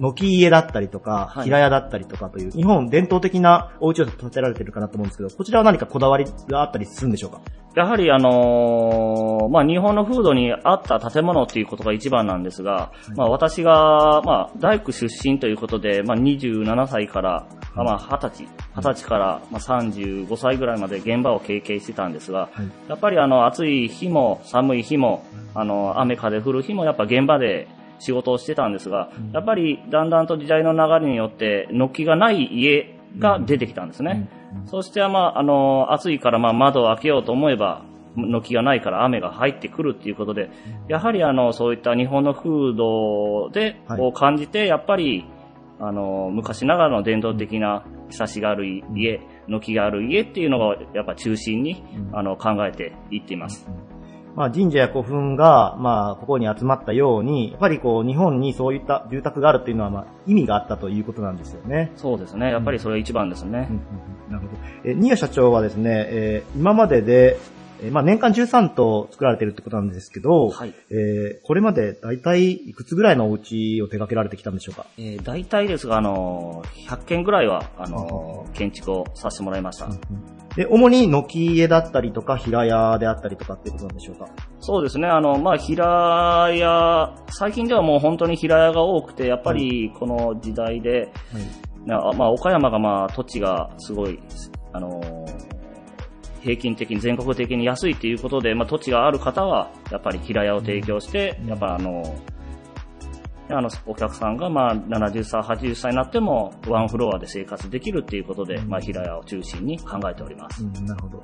軒家だったりとか、平屋だったりとかという、日本伝統的なお家を建てられてるかなと思うんですけど、こちらは何かこだわりがあったりするんでしょうか？やはりあのー、まあ、日本の風土に合った建物っていうことが一番なんですが、はい、まあ、私が、まあ、大工出身ということで、まあ、27歳から、まあ、20歳、20歳から、まあ、35歳ぐらいまで現場を経験してたんですが、はい、やっぱりあの、暑い日も寒い日も、あの、雨風降る日もやっぱ現場で仕事をしてたんですが、やっぱりだんだんと時代の流れによって、軒がない家が出てきたんですね。そして、まあ、あの、暑いからまあ窓を開けようと思えば、軒がないから雨が入ってくるっていうことで、やはりあの、そういった日本の風土で、を感じて、やっぱり、あの、昔ながらの伝統的な、ひさしがある家、軒がある家っていうのが、やっぱ中心に、あの、考えていっています。まあ、神社や古墳が、まあ、ここに集まったように、やっぱりこう、日本にそういった住宅があるっていうのは、まあ、意味があったということなんですよね。そうですね。やっぱりそれ一番ですね。うんうん、なるほど。え、新谷社長はですね、えー、今までで、えー、まあ、年間13棟作られてるってことなんですけど、はい。えー、これまで大体いくつぐらいのお家を手掛けられてきたんでしょうか？えー、大体ですが、あの、100件ぐらいは、あの、建築をさせてもらいました。うんうんで、主に軒家だったりとか、平屋であったりとかっていうことなんでしょうか？そうですね。あの、まあ、平屋、最近ではもう本当に平屋が多くて、やっぱりこの時代で、はい、まあ、岡山がまあ、土地がすごい、あの平均的に全国的に安いっていうことで、まあ、土地がある方は、やっぱり平屋を提供して、やっぱあの、あの、お客さんが、まあ、70歳、80歳になっても、ワンフロアで生活できるっていうことで、まあ、平屋を中心に考えております。うん、なるほど。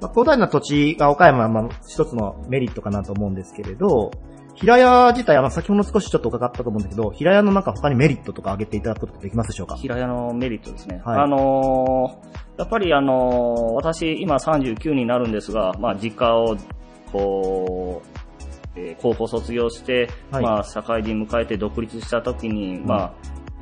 まあ、広大な土地が岡山は、まあ、一つのメリットかなと思うんですけれど、平屋自体は、まあ、先ほど少しちょっと伺ったと思うんだけど、平屋の中他にメリットとか挙げていただくことできますでしょうか？平屋のメリットですね。はい、あのー、やっぱりあのー、私今39になるんですが、まあ、実家を、こう、えー、高校卒業して、はい、まあ、社会人迎えて独立した時に、うん、まあ、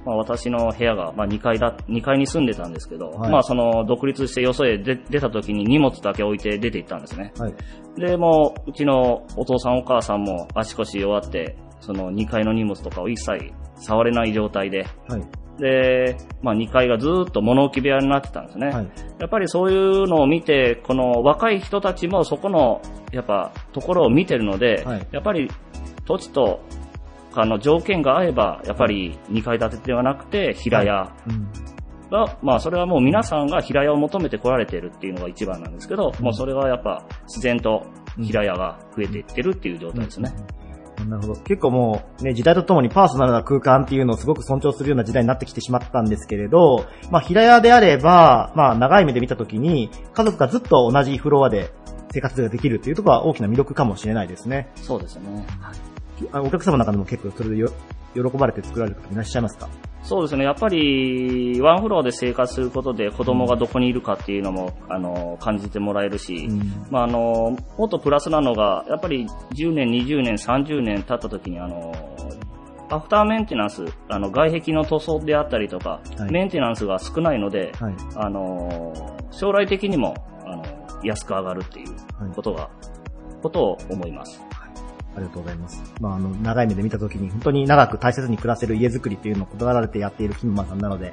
まあ、私の部屋が、まあ、2階だ、2階に住んでたんですけど、はい、まあ、その、独立してよそへ出た時に荷物だけ置いて出て行ったんですね。はい、で、もう、うちのお父さんお母さんも足腰弱って、その2階の荷物とかを一切触れない状態で、はい、で、まあ、2階がずっと物置部屋になってたんですね、はい、やっぱりそういうのを見て、この若い人たちもそこの、やっぱ、ところを見てるので、はい、やっぱり土地と、あの、条件が合えば、やっぱり2階建てではなくて、平屋。が、はい。うん、まあ、それはもう皆さんが平屋を求めて来られてるっていうのが一番なんですけど、うん、もうそれはやっぱ自然と平屋が増えていってるっていう状態ですね。うんなるほど。結構もう、ね、時代とともにパーソナルな空間っていうのをすごく尊重するような時代になってきてしまったんですけれど、まあ、平屋であれば、まあ、長い目で見たときに、家族がずっと同じフロアで生活ができるっていうところは大きな魅力かもしれないですね。そうですね。お客様の中でも結構それで喜ばれて作られる方いらっしゃいますか？そうですね。やっぱり、ワンフロアで生活することで子供がどこにいるかっていうのも、あの、感じてもらえるし、うん、まあ、あの、もっとプラスなのが、やっぱり10年、20年、30年経った時に、あの、アフターメンテナンス、あの、外壁の塗装であったりとか、はい、メンテナンスが少ないので、はい、あの、将来的にも、あの、安く上がるっていうことが、はい、ことを思います。ありがとうございます。まあ、あの、長い目で見たときに、本当に長く大切に暮らせる家づくりっていうのを断られてやっているキムマさんなので、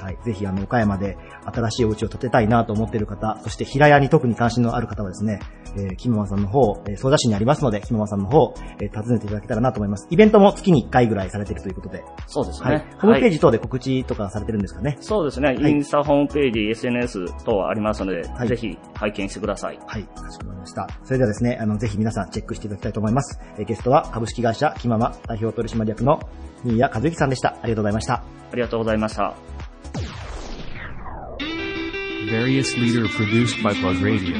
はい。ぜひ、あの、岡山で新しいお家を建てたいなと思っている方、そして平屋に特に関心のある方はですね、えー、キムマさんの方、えー、総社市にありますので、キムマさんの方、えー、訪ねていただけたらなと思います。イベントも月に1回ぐらいされているということで。そうですね。はい。ホームページ等で告知とかされてるんですかね？そうですね。はい、インスタホームページ、SNS 等ありますので、はい、ぜひ拝見してください。はい。かしこまりました。それではですね、あの、ぜひ皆さんチェックしていただきたいと思います。えー、ゲストは株式会社キママ代表取締役の新谷和之さんでした。ありがとうございました。ありがとうございました。Various leader produced by Plug Radio.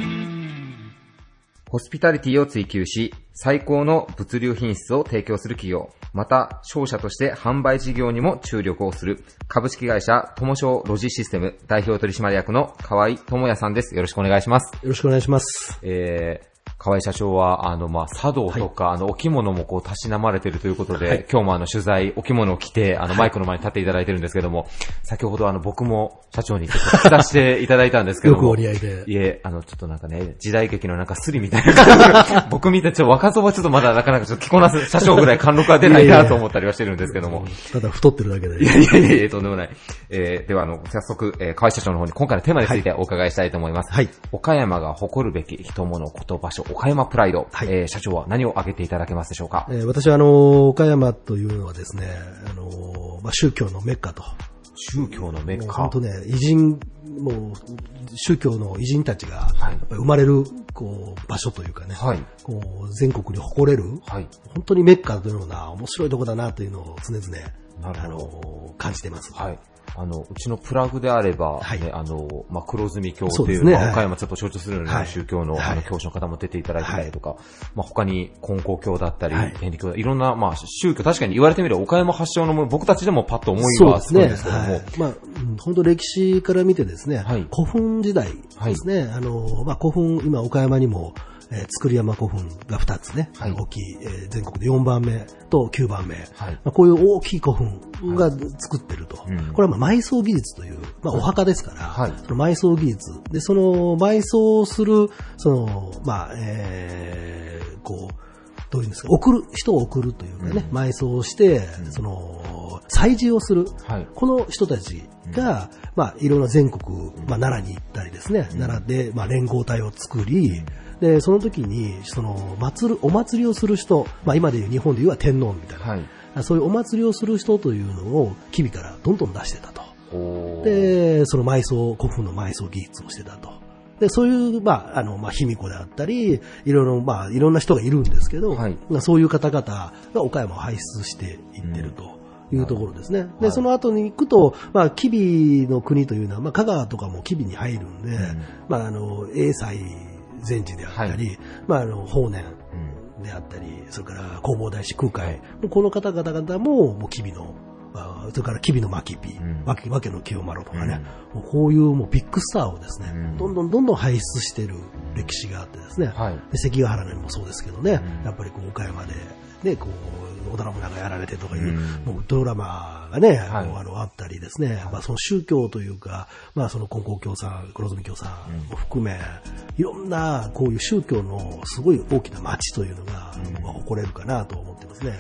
ホスピタリティを追求し、最高の物流品質を提供する企業、また商社として販売事業にも注力をする株式会社友商ロジシステム代表取締役の河合智也さんです。よろしくお願いします。よろしくお願いします。えー河合社長は、あの、まあ、茶道とか、はい、あの、お着物もこう、たしなまれてるということで、はい、今日もあの、取材、お着物を着て、あの、マイクの前に立っていただいてるんですけども、先ほどあの、僕も社長にちょっと着させていただいたんですけども。よくお似合いで。いえ、あの、ちょっとなんかね、時代劇のなんかスリみたいな感じ僕見て、ちょっと若造はちょっとまだなかなかちょっと着こなす社長ぐらい貫禄が出ないなと思ったりはしてるんですけども。ただ太ってるだけで。いやいやいやとんでもない。えー、ではあの、早速、えー、河合社長の方に今回のテーマについてお伺いしたいと思います。はい。岡山が誇るべき人物こと場所、岡山プライド。はい、えー、社長は何を挙げていただけますでしょうか？えー、私はあの、岡山というのはですね、あの、まあ、宗教のメッカと。宗教のメッカ本当ね、偉人、もう、宗教の偉人たちが、やっぱり生まれる、こう、場所というかね、はい、こう全国に誇れる、はい、本当にメッカのような面白いとこだなというのを常々、あの、感じてます。はい。あの、うちのプラグであれば、はい、ね、あの、まあ、黒住教っていう、うね、まあ、岡山ちょっと象徴するような宗教の、はい、あの、教師の方も出ていただいてたりとか、はい、まあ、他に、根高教だったり、天理教いろんな、まあ、宗教、確かに言われてみれば、岡山発祥のもの、僕たちでもパッと思いはするんですけども。ね、まあ、本当歴史から見てですね、古墳時代ですね、あの、まあ、古墳、今岡山にも、えー、作り山古墳が2つね、はい、大きい、えー、全国で4番目と9番目、はい。まあ、こういう大きい古墳が作ってると、はいこれはまあ埋葬技術という、まあ、お墓ですから、はい、その埋葬技術、で、その埋葬する、その、まあ、えー、こう、どういうんですか、送る、人を送るというかね、埋葬して、その、祭事をする、この人たちが、まあ、いろんな全国、まあ、奈良に行ったりですね、奈良で、まあ、連合体を作り、で、その時に、その、祭る、お祭りをする人、まあ、今でいう日本でいうは天皇みたいな、はい、そういうお祭りをする人というのを、吉備からどんどん出してたと。で、その埋葬、古墳の埋葬技術をしてたと。で、そういう、まあ、あの、まあ、卑弥呼であったり、いろいろ、まあ、いろんな人がいるんですけど、はい、そういう方々が岡山を輩出していってると。いうところですね。で、その後に行くと、まあ、吉備の国というのは、まあ、香川とかも吉備に入るんで、うん、まあ、あの、英才禅師であったり、はい、まあ、あの、法然であったり、それから弘法大師空海、この方々々も、もう吉備のそれから吉備の牧火、わけ、わけの清丸とかね、うん、こういうもうビッグスターをですね、うん、どんどんどんどん輩出している歴史があってですね、はい、で関ヶ原にもそうですけどね、やっぱりこう岡山で、ね、こう、織田信長やられてとかいう、もうドラマがね、はい、あのあったりですね、まあその宗教というか、まあその金光教さん、黒住教さんも含め、いろんなこういう宗教のすごい大きな町というのが、僕は誇れるかなと思ってますね。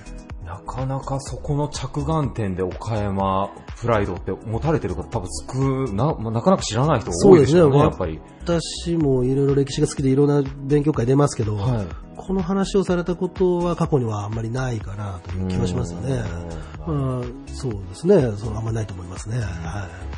なかなかそこの着眼点で岡山プライドって持たれてる方多分少な、なかなか知らない人多いですよね、ね。やっぱり。私もいろいろ歴史が好きでいろんな勉強会出ますけど、はい、この話をされたことは過去にはあんまりないかなという気がしますよね。まあ、そうですね。そのあんまりないと思いますね。はい、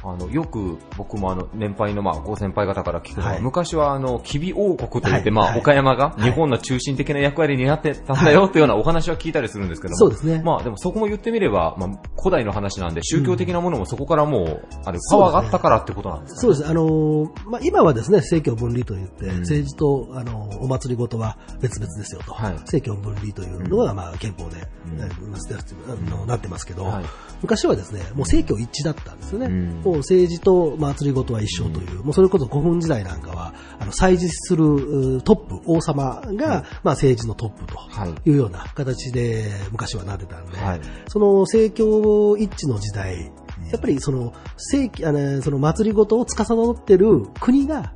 あの、よく僕もあの、年配のまあ、ご先輩方から聞くのは、はい、昔はあの、吉備王国といって、まあ、岡山が日本の中心的な役割になってたんだよっていうようなお話は聞いたりするんですけども。そうですね。まあ、でもそこも言ってみれば、まあ、古代の話なんで、宗教的なものもそこからもう、あるパワーがあったからってことなんですか、そうです、ね。あのまあ、今はですね、政教分離といって、政治と、あの、お祭りごとは別々ですよと。はい、政教分離というのが、まあ、憲法で、うん、なってますけど、はい、昔はですね、もう政教一致だったんですよね。うん、もう政治と祭りごとは一緒という、うん、もうそれこそ古墳時代なんかは、あの、祭事するトップ、王様が、まあ政治のトップとい。うような形で昔はなってたんで、はい、その政教一致の時代、やっぱりその、正規、あの、その祭りごとを司ってる国が、やっ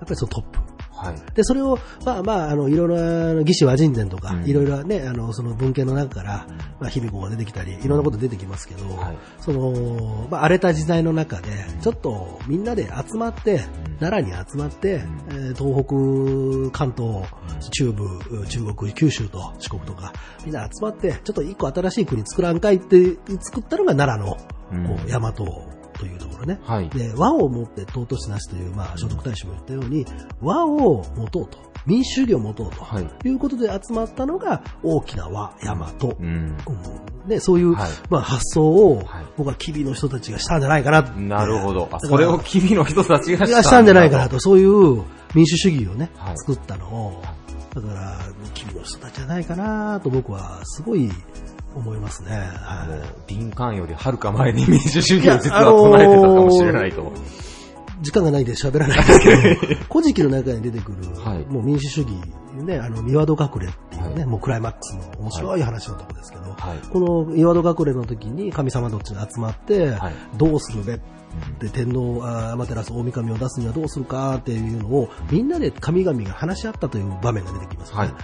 ぱりそのトップ。はい、で、それを、まあまあ、あの、いろいろ、義士和人伝とか、いろいろね、あの、その文献の中から、まあ、卑弥呼が出てきたり、いろんなこと出てきますけど、はい、その、まあ、荒れた時代の中で、ちょっとみんなで集まって、奈良に集まって、えー、東北、関東、中部、中国、九州と四国とか、みんな集まって、ちょっと一個新しい国作らんかいって作ったのが奈良の、こう、大和というところね。はい、で和をもって尊しなしという、まあ、聖徳太子も言ったように、和を持とうと。民主主義を持とうと。い。うことで集まったのが大きな和、山と、うん。うん、そういう、はい、まあ、発想を、僕は吉備の人たちがしたんじゃないかな。なるほど。それを吉備の人たちがしたんじゃないかなと、そういう民主主義をね、はい、作ったのを、だから、吉備の人たちじゃないかなと僕はすごい思いますね。はい、林間よりはるか前に民主主義を実は唱えてたかもしれないと。時間がないんで喋らないんですけど、(laughs) 古事記の中に出てくる、はい、もう民主主義、ね、あの、三輪戸隠れっていうね、はい、もうクライマックスの面白い話のとこですけど、はい、この三輪戸隠れの時に神様どっちが集まって、どうするべで天皇天照大神を出すにはどうするかっていうのをみんなで神々が話し合ったという場面が出てきます、ね、はい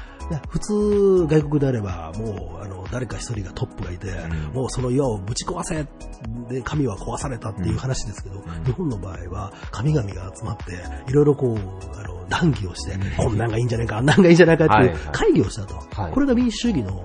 普通、外国であれば、もう、あの、誰か一人がトップがいて、うん、もうその岩をぶち壊せで、神は壊されたっていう話ですけど、うん、日本の場合は、神々が集まって、いろいろこう、あの、談義をして、こんなんがいいんじゃないか、あんなんがいいんじゃないかっていう会議をしたと。はい、これが民主主義の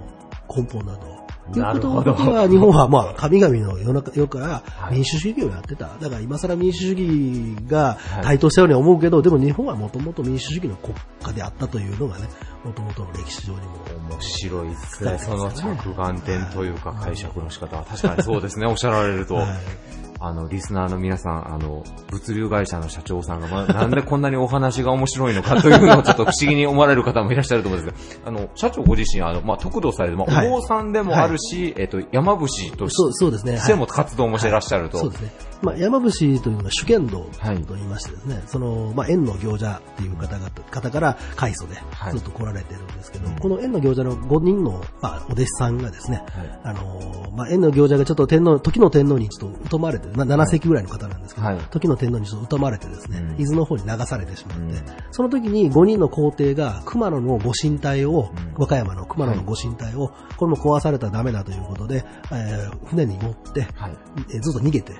根本だと。ということは、日本はまあ、神々の世の中、世から民主主義をやってた。だから今更民主主義が台頭したように思うけど、でも日本はもともと民主主義の国家であったというのがね、もともとの歴史上にも。面白いですね。その着眼点というか解釈の仕方は確かにそうですね、おっしゃられると。はいあの、リスナーの皆さん、あの、物流会社の社長さんが、まあ、なんでこんなにお話が面白いのかというのをちょっと不思議に思われる方もいらっしゃると思うんですが、あの、社長ご自身、あの、まあ、特度される、まあ、お坊さんでもあるし、はい、えっと、山伏として、そうですね。も活動もしてらっしゃると。そうですね。まあ、山伏というのは主権道と言いましてですね、はい、その、まあ、縁の行者っていう方々、方から開祖でずっと来られてるんですけど、はい、この縁の行者の5人の、まあ、お弟子さんがですね、はい、あの、まあ、縁の行者がちょっと天皇、時の天皇にちょっと疎まれてて、まあ、7世紀ぐらいの方なんですけど、はい、時の天皇に疎まれてですね、うん、伊豆の方に流されてしまって、うん、その時に5人の皇帝が熊野のご神体を、和歌山の熊野のご神体を、これも壊されたらダメだということで、えー、船に乗って、はい、えー、ずっと逃げて、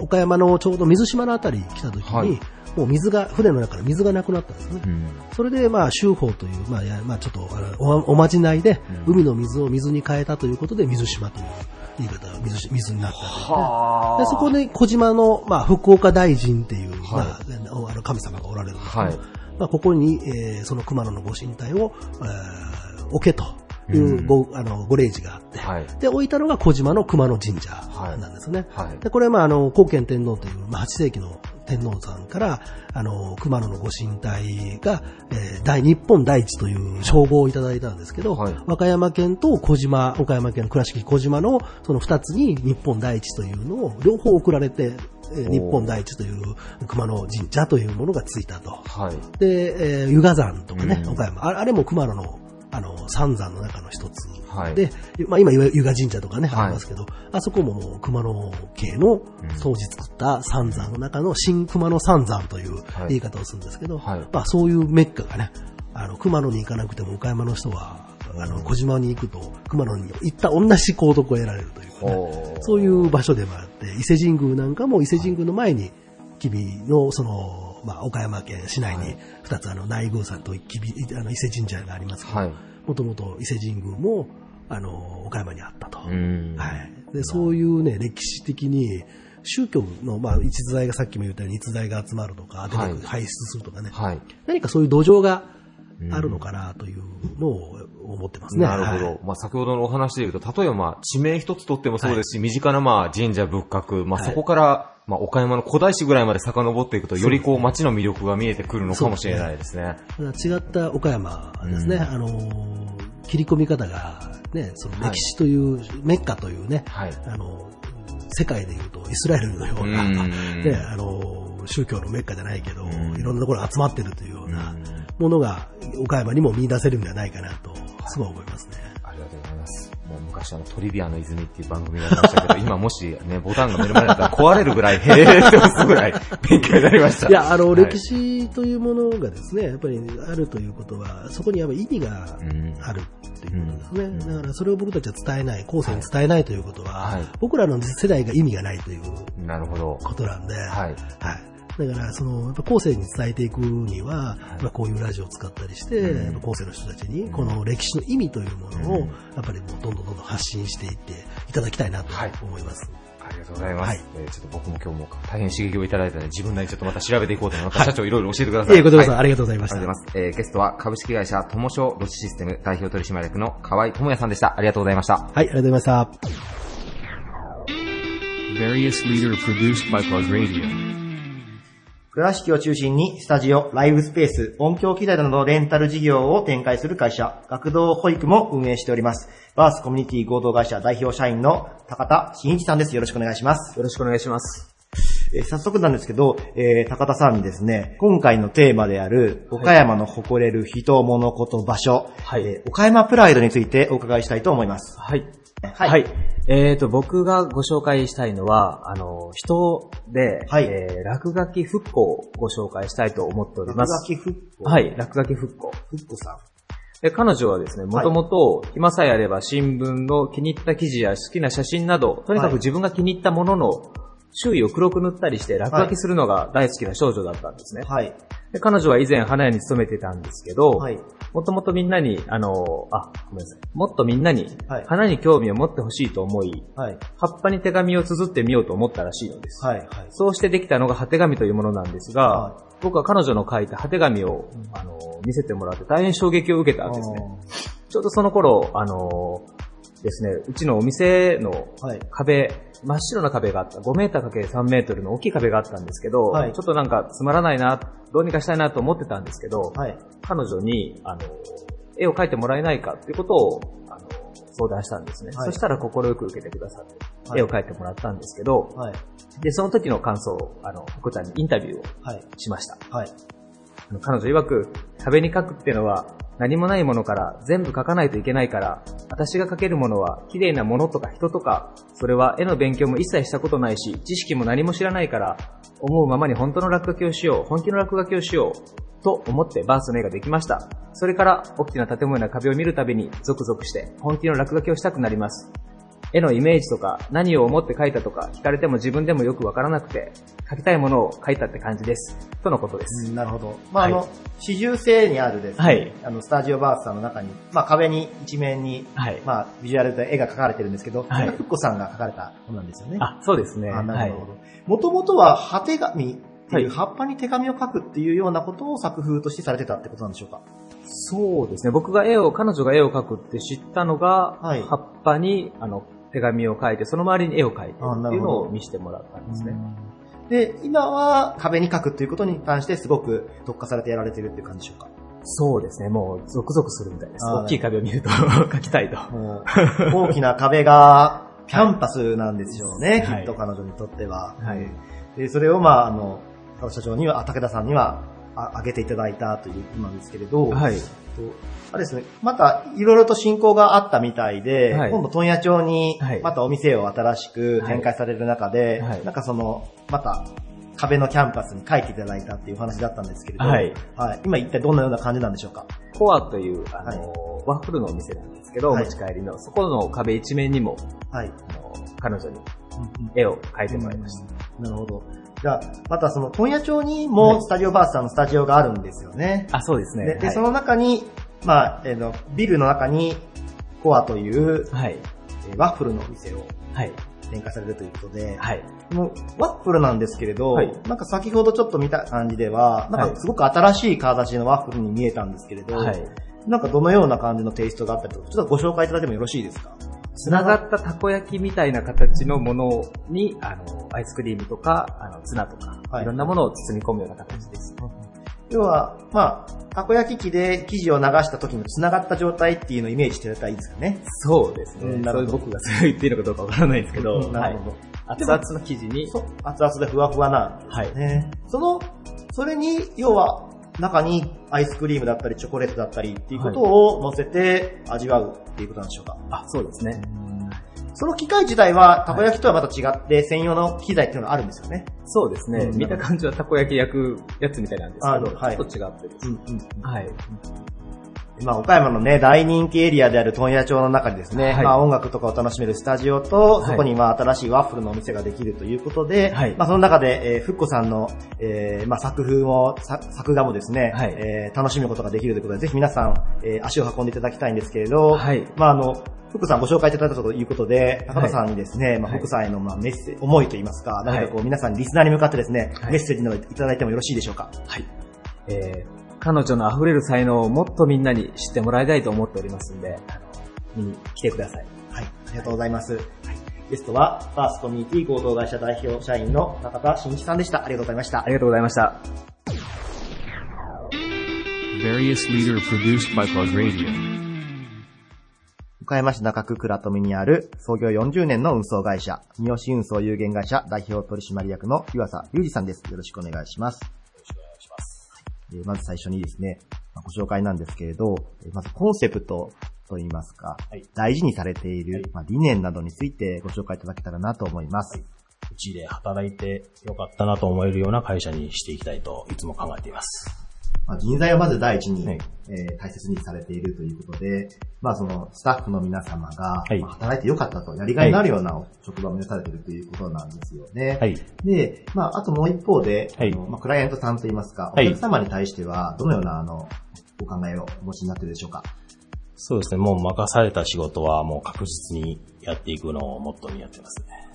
岡山のちょうど水島のあたりに来た時に、もう水が、船の中から水がなくなったんですね。うん、それで、まあ、修法という、まあ、まあ、ちょっとお、おまじないで、海の水を水に変えたということで、水島という言い方が水水になったんですね。でそこで小島の、まあ、福岡大臣っていう、はい、まあ、あの神様がおられるんですけど、はい、まあ、ここに、えー、その熊野のご神体を、えー、置けと。いうご、うん、あの、ご霊寺があって、はい、で、置いたのが小島の熊野神社なんですね。はい、で、これはまあ、あの、高賢天皇という、まあ、8世紀の天皇さんから、あの、熊野のご神体が、えー、大、日本第一という称号をいただいたんですけど、はい、和歌山県と小島、岡山県の倉敷小島のその二つに日本第一というのを両方送られて、日本第一という熊野神社というものがついたと。はい、で、えー、湯河山とかね、岡山あ。あれも熊野のあの、三山の中の一つ。はい、で、まあ今、湯河神社とかね、ありますけど、あそこももう熊野系の当時作った三山の中の新熊野三山という言い方をするんですけど、はい、まあそういうメッカがね、あの、熊野に行かなくても岡山の人は、あの、小島に行くと、熊野に行った同じ高得を得られるというかね、そういう場所でもあって、伊勢神宮なんかも伊勢神宮の前に、君のその、まあ、岡山県市内に2つあの内宮さんとあの伊勢神社がありますけど、もともと伊勢神宮もあの、岡山にあったと。はい。で、そういうね、歴史的に、宗教の、まあ、一材がさっきも言ったように逸材が集まるとか、出て排出するとかね、はい、何かそういう土壌があるのかなというのを思ってますね。なるほど。はい、まあ、先ほどのお話で言うと、例えばまあ、地名一つとってもそうですし、はい、身近なまあ、神社仏閣、まあ、そこから、まあ、岡山の古代史ぐらいまで遡っていくと、よりこう、街の魅力が見えてくるのかもしれないですね。すね。違った岡山ですね。うん、あの切り込み方が、ね、その歴史という、はい、メッカというね、はい、あの、世界でいうとイスラエルのような、ね、あの、宗教のメッカじゃないけど、いろんなところ集まってるというようなものが岡山にも見出せるんじゃないかなと、すごい思いますね。もう昔あのトリビアの泉っていう番組がありましたけど、(laughs) 今もしね、ボタンが目の前だったら壊れるぐらい、へーって押すぐらい (laughs) 勉強になりました。いや、あの、はい、歴史というものがですね、やっぱりあるということは、そこにやっぱ意味があるっていうことですね。うん、だからそれを僕たちは伝えない、後世に伝えないということは、はい、僕らの世代が意味がないということなんで、はい。はいだから、その、やっぱ後世に伝えていくには、まあ、こういうラジオを使ったりして、うん、後世の人たちに、この歴史の意味というものを、やっぱりもうどんどんどんどん発信していっていただきたいなと思います。ありがとうございます。はい、えー、ちょっと僕も今日も大変刺激をいただいたので、自分なりにちょっとまた調べていこうと思います。はい、社長いろいろ教えてください。いえ、こちらこそありがとうございました。ありがとうございます。えー、ゲストは株式会社友商ロチシステム代表取締役の河合智也さんでした。ありがとうございました。はい、ありがとうございました。倉敷を中心にスタジオ、ライブスペース、音響機材などのレンタル事業を展開する会社、学童保育も運営しております。バースコミュニティ合同会社代表社員の高田真一さんです。よろしくお願いします。よろしくお願いします。えー、早速なんですけど、えー、高田さんにですね、今回のテーマである、岡山の誇れる人、物、こと、場所、はい、えー、岡山プライドについてお伺いしたいと思います。はい。はい。はい、えっ、ー、と、僕がご紹介したいのは、あの、人で、はい、えー、落書き復興をご紹介したいと思っております。落書き復興はい、落書き復興。復興さん。で彼女はですね、もともと暇さえあれば新聞の気に入った記事や好きな写真など、とにかく自分が気に入ったものの周囲を黒く塗ったりして落書きするのが大好きな少女だったんですね。はい。で彼女は以前花屋に勤めてたんですけど、はい。もともとみんなに、あの、あ、ごめんなさい。もっとみんなに、花に興味を持ってほしいと思い、はい。葉っぱに手紙を綴ってみようと思ったらしいのです。はい。はい。そうしてできたのが果て紙というものなんですが、はい、僕は彼女の書いた果て紙を、あの、見せてもらって大変衝撃を受けたんですね。ちょうどその頃、あの、ですね、うちのお店の壁、はい真っ白な壁があった。5メーター ×3 メートルの大きい壁があったんですけど、はい、ちょっとなんかつまらないな、どうにかしたいなと思ってたんですけど、はい、彼女に、あの、絵を描いてもらえないかっていうことを、あの、相談したんですね。はい、そしたら快く受けてくださって、絵を描いてもらったんですけど、で、その時の感想を、あの、福ちゃんにインタビューをしました。彼女曰く、壁に描くってのは何もないものから全部書かないといけないから、私が書けるものは綺麗なものとか人とか、それは絵の勉強も一切したことないし、知識も何も知らないから、思うままに本当の落書きをしよう、本気の落書きをしよう、と思ってバースの絵ができました。それから大きな建物や壁を見るたびにゾクゾクして本気の落書きをしたくなります。絵のイメージとか何を思って描いたとか聞かれても自分でもよくわからなくて、描きたいものを描いたって感じです。とのことです。なるほど。まあ、はい、あの、四重星にあるですね、はい、あの、スタジオバースさんの中に、まあ、壁に一面に、はい、まあ、ビジュアルで絵が描かれてるんですけど、はい、ふっこさんが描かれたものなんですよね。あ、そうですね。あなるほど。もともとは、果て紙っていう、葉っぱに手紙を書くっていうようなことを作風としてされてたってことなんでしょうか？そうですね。僕が絵を、彼女が絵を描くって知ったのが、はい、葉っぱに、あの、手紙を書いて、その周りに絵を描いてっていうのを見せてもらったんですね。で、今は壁に書くっていうことに関してすごく特化されてやられてるっていう感じでしょうか？そうですね。もう、ゾクゾクするみたいです。大きい壁を見ると (laughs) 書きたいと。(laughs) 大きな壁がキャンパスなんですよね、はい、きっと彼女にとっては。はい、でそれを、まあ、あの、社長には、武田さんにはあげていただいたということなんですけれど、はい、あですね、またいろいろと進行があったみたいで、はい、今度問屋町にまたお店を新しく展開される中で、はい、なんかその、また壁のキャンパスに書いていただいたっていう話だったんですけれど、はい、はい、今一体どんなような感じなんでしょうか？コアという、あの、ワッフルのお店なんですけど、持ち帰りの、そこの壁一面にも、はい、あの彼女に絵を描いてもらいました。なるほど。じゃあ、またその問屋町にもスタジオバースさんのスタジオがあるんですよね。あ、そうですね。で、でその中に、まあ、えー、の、ビルの中に、コアという、はい、えワッフルのお店を、はい、展開されるということで、はい、このワッフルなんですけれど、はい、なんか先ほどちょっと見た感じでは、なんかすごく新しい形のワッフルに見えたんですけれど、はい、なんかどのような感じのテイストがあったりとか、ちょっとご紹介いただいてもよろしいですか繋がったたこ焼きみたいな形のものに、あの、アイスクリームとか、あの、ツナとか、はい、いろんなものを包み込むような形です。要は、まあ、たこ焼き器で生地を流した時の繋がった状態っていうのをイメージしてたらいいですかね。そうですね。なるほど。僕がそれ言っていいのかどうかわからないですけど、なるほど。熱々の生地に。熱々でふわふわなね。はい。その、それに、要は、中にアイスクリームだったりチョコレートだったりっていうことを乗せて味わうっていうことなんでしょうか、あ、そうですね。その機械自体は、たこ焼きとはまた違って、専用の機材っていうのがあるんですよね。そうですね。見た感じはたこ焼き焼くやつみたいなんですけど、はい、ちょっと違ってる。うんうん、はい。まあ、岡山のね、大人気エリアである問屋町の中にですね、はい、まあ、音楽とかを楽しめるスタジオと、そこにまあ、新しいワッフルのお店ができるということで、はい、まあ、その中で、えー、ふっこさんの、えー、まあ、作風も、作画もですね、はい、えー、楽しむことができるということで、ぜひ皆さん、えー、足を運んでいただきたいんですけれど、はい、まあ、あの、福さんご紹介いただいたということで、高田さんにですね、まあ、福さんへのまあメッセ思いといいますか、何かこう皆さんリスナーに向かってですね、メッセージなどいただいてもよろしいでしょうか？はい。えー、彼女の溢れる才能をもっとみんなに知ってもらいたいと思っておりますんで、見に来てください。はい。ありがとうございます。はい、ゲストは、ファーストコミュニティ合同会社代表社員の中田真一さんでした。ありがとうございました。ありがとうございました。various leader produced by Plug Radio. 岡山市中区倉富にある創業40年の運送会社、三好運送有限会社代表取締役の岩佐裕二さんです。よろしくお願いします。はい、まず最初にですね、ご紹介なんですけれど、まずコンセプトといいますか、はい、大事にされている、まあ、理念などについてご紹介いただけたらなと思います。はいうちで働いてよかったなと思えるような会社にしていきたいといつも考えています。まあ、人材をまず第一に、はい、えー、大切にされているということで、まあそのスタッフの皆様が、はい、まあ、働いてよかったと、やりがいのあるような職場を目指されているということなんですよね。はい、で、まああともう一方で、はい、まあ、クライアントさんといいますか、お客様に対しては、どのようなあの、お考えをお持ちになっているでしょうか？そうですね、もう任された仕事はもう確実にやっていくのをモットーにやってますね。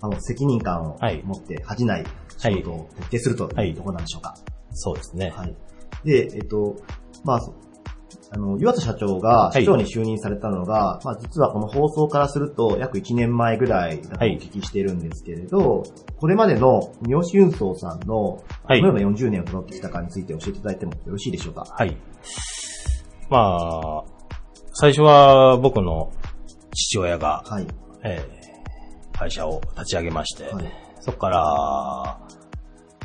あの、責任感を持って恥じない仕事を徹底するというところなんでしょうか、そうですね。はい。で、えっと、まあ、あの、岩田社長が市長に就任されたのが、はい、まあ実はこの放送からすると約1年前ぐらいだとお聞きしているんですけれど、はい、これまでの三好運送さんの、どのような40年をたってきたかについて教えていただいてもよろしいでしょうか？はい。まあ、最初は僕の父親が、はい、えー、会社を立ち上げまして、はい、そこから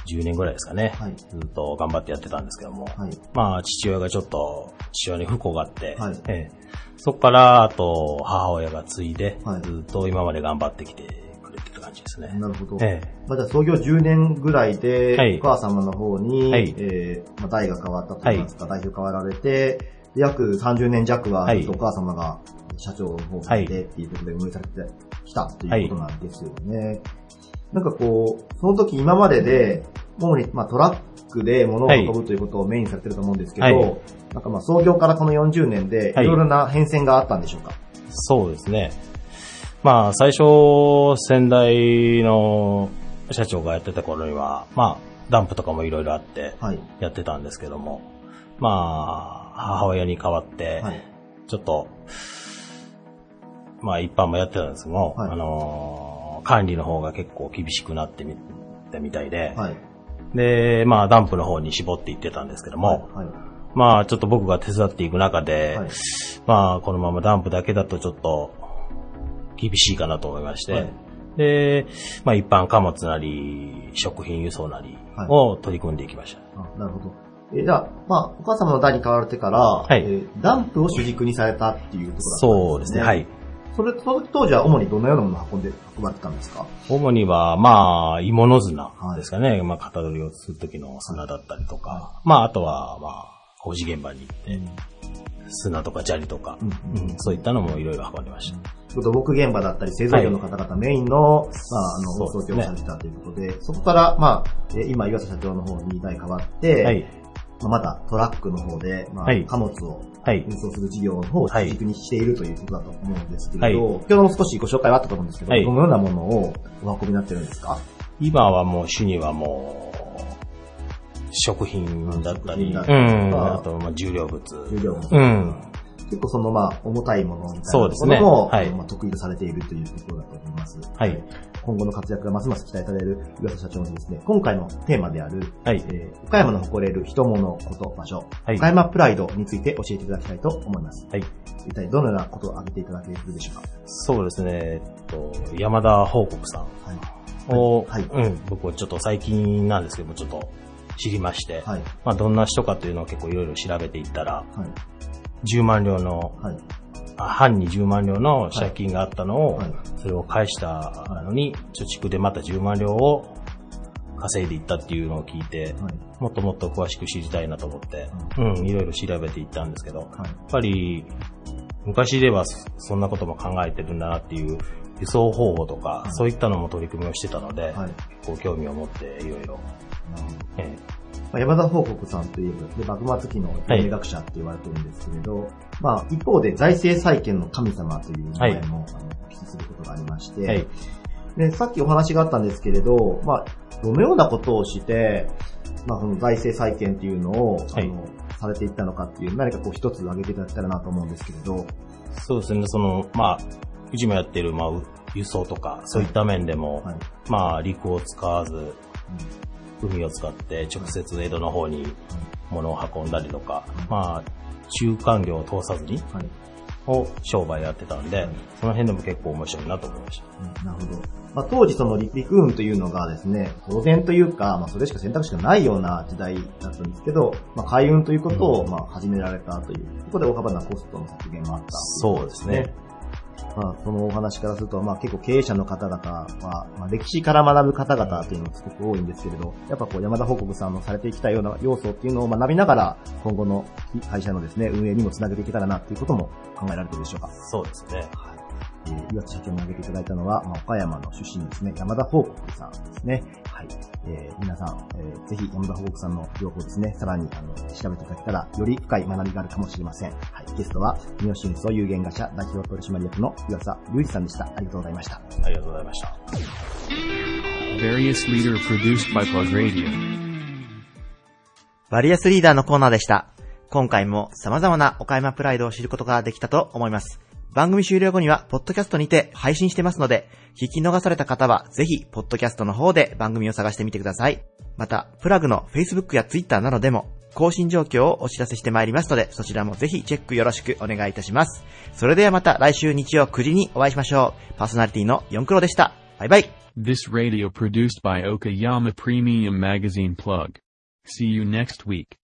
10年ぐらいですかね。はい、ずっと頑張ってやってたんですけども。はい、まあ、父親がちょっと、父親に不幸があって、はい、ええ、そこから、あと、母親が継いで、ずっと今まで頑張ってきてくれてる感じですね。なるほど。ええ、まあ、じゃあ創業10年ぐらいで、はい、お母様の方に、はい、えー、まあ、代が変わったといいますか、代表変わられて、約30年弱はずっとお母様が社長の方でっていうことで運営されてきたっていうことなんですよね。なんかこう、その時今までで、主に、まあ、トラックで物を運ぶということをメインにされてると思うんですけど、はい、なんかまあ創業からこの40年で、い。ろいろな変遷があったんでしょうか、はい、そうですね。まあ、最初、先代の社長がやってた頃には、まあ、ダンプとかもいろいろあって、やってたんですけども、はい、まあ、母親に代わって、ちょっと、まあ、一般もやってたんですけども、あのー管理の方が結構厳しくなってみたみたいで、はい、で、まあ、ダンプの方に絞っていってたんですけども、はいはい、まあ、ちょっと僕が手伝っていく中で、まあ、このままダンプだけだとちょっと厳しいかなと思いまして、で、まあ、一般貨物なり、食品輸送なりを取り組んでいきました。なるほど。えじゃあ、まあ、お母様の代に変わられてから、はい、えー、ダンプを主軸にされたっていうことだったんですね。そうですね、はい。それ、その当時は主にどのようなものを運んで、運ばれてたんですか？主には、まあ、芋の砂ですかね。はい、まあ、型取りをするときの砂だったりとか、はい、まあ、あとは、まあ、工事現場に行って、うん、砂とか砂利とか、うんうん、そういったのもいろいろ運んでました。土木現場だったり製造業の方々メインの、はい、まあ、あの、放送をされてたということで、そ、ね,、こから、まあ、今、岩佐社長の方に代変わって、はい、またトラックの方で、まあ、貨物を運送する事業の方を主軸にしているということだと思うんですけれど、はい、先ほども少しご紹介はあったと思うんですけど、はい、どのようなものをお運びになってるんですか？今はもう主にはもう、食品だったり、うん、あと、まあ、重量物。重量物。うん。結構そのまあ重たいものみたいなものも、はい、まあ、得意とされているというところだと思います。はい。今後の活躍がますます期待される岩佐社長にですね、今回のテーマである、はい、えー、岡山の誇れる人物、こと、場所、はい、岡山プライドについて教えていただきたいと思います。はい。一体どのようなことを挙げていただけるでしょうか？そうですね、えっと、山田報告さん。を、はい、はい、うん、僕はちょっと最近なんですけども、ちょっと知りまして、はい、まあどんな人かというのを結構いろいろ調べていったら、はい、10万両の、はい半に10万両の借金があったのを、それを返したのに、貯蓄でまた10万両を稼いでいったっていうのを聞いて、もっともっと詳しく知りたいなと思って、うん、いろいろ調べていったんですけど、やっぱり、昔ではそんなことも考えてるんだなっていう輸送方法とか、そういったのも取り組みをしてたので、こう興味を持っていろいろ、えまあ、山田報告さんといえば、で幕末期の経営学者って言われてるんですけれど、はい、まあ、一方で財政再建の神様という名前も、はい、あのお聞きすることがありまして、はい、で、さっきお話があったんですけれど、まあ、どのようなことをして、まあ、その財政再建っていうのを、あの、されていったのかっていう、何かこう一つ挙げていただけたらなと思うんですけれど。そうですね、その、まあ、うちもやってる、まあ、輸送とか、そういった面でも、まあ、陸を使わず、うん。海を使って直接江戸の方に物を運んだりとか、まあ、中間料を通さずに、を商売やってたんで、その辺でも結構面白いなと思いました。なるほど。まあ、当時その陸運というのがですね、当然というか、まあ、それしか選択肢がないような時代だったんですけど、まあ、海運ということを、まあ、始められたという、ここで大幅なコストの削減もあった、そうですね。まあ、そのお話からすると、まあ、結構経営者の方々は、まあ、歴史から学ぶ方々というのがすごく多いんですけれど、やっぱこう山田報告さんのされてきたような要素っていうのを学びながら、今後の会社のですね、運営にもつなげていけたらなっていうことも考えられてるでしょうか？そうですね。岩田社長に挙げていただいたのは、まあ、岡山の出身ですね、山田報告さんですね。はい。えー、皆さん、えー、ぜひ山田報告さんの情報ですね、さらに、あの、調べていただけたら、より深い学びがあるかもしれません。はい。ゲストは、三好運送有限会社代表取締役の岩佐隆二さんでした。ありがとうございました。ありがとうございました。バリアスリーダーのコーナーでした。今回も様々な岡山プライドを知ることができたと思います。番組終了後には、ポッドキャストにて配信してますので、聞き逃された方は、ぜひ、ポッドキャストの方で番組を探してみてください。また、プラグの Facebook や Twitter などでも、更新状況をお知らせしてまいりますので、そちらもぜひチェックよろしくお願いいたします。それではまた来週日曜9時にお会いしましょう。パーソナリティの4クロでした。バイバイ。This radio produced by Okayama Premium Magazine Plug. See you next week.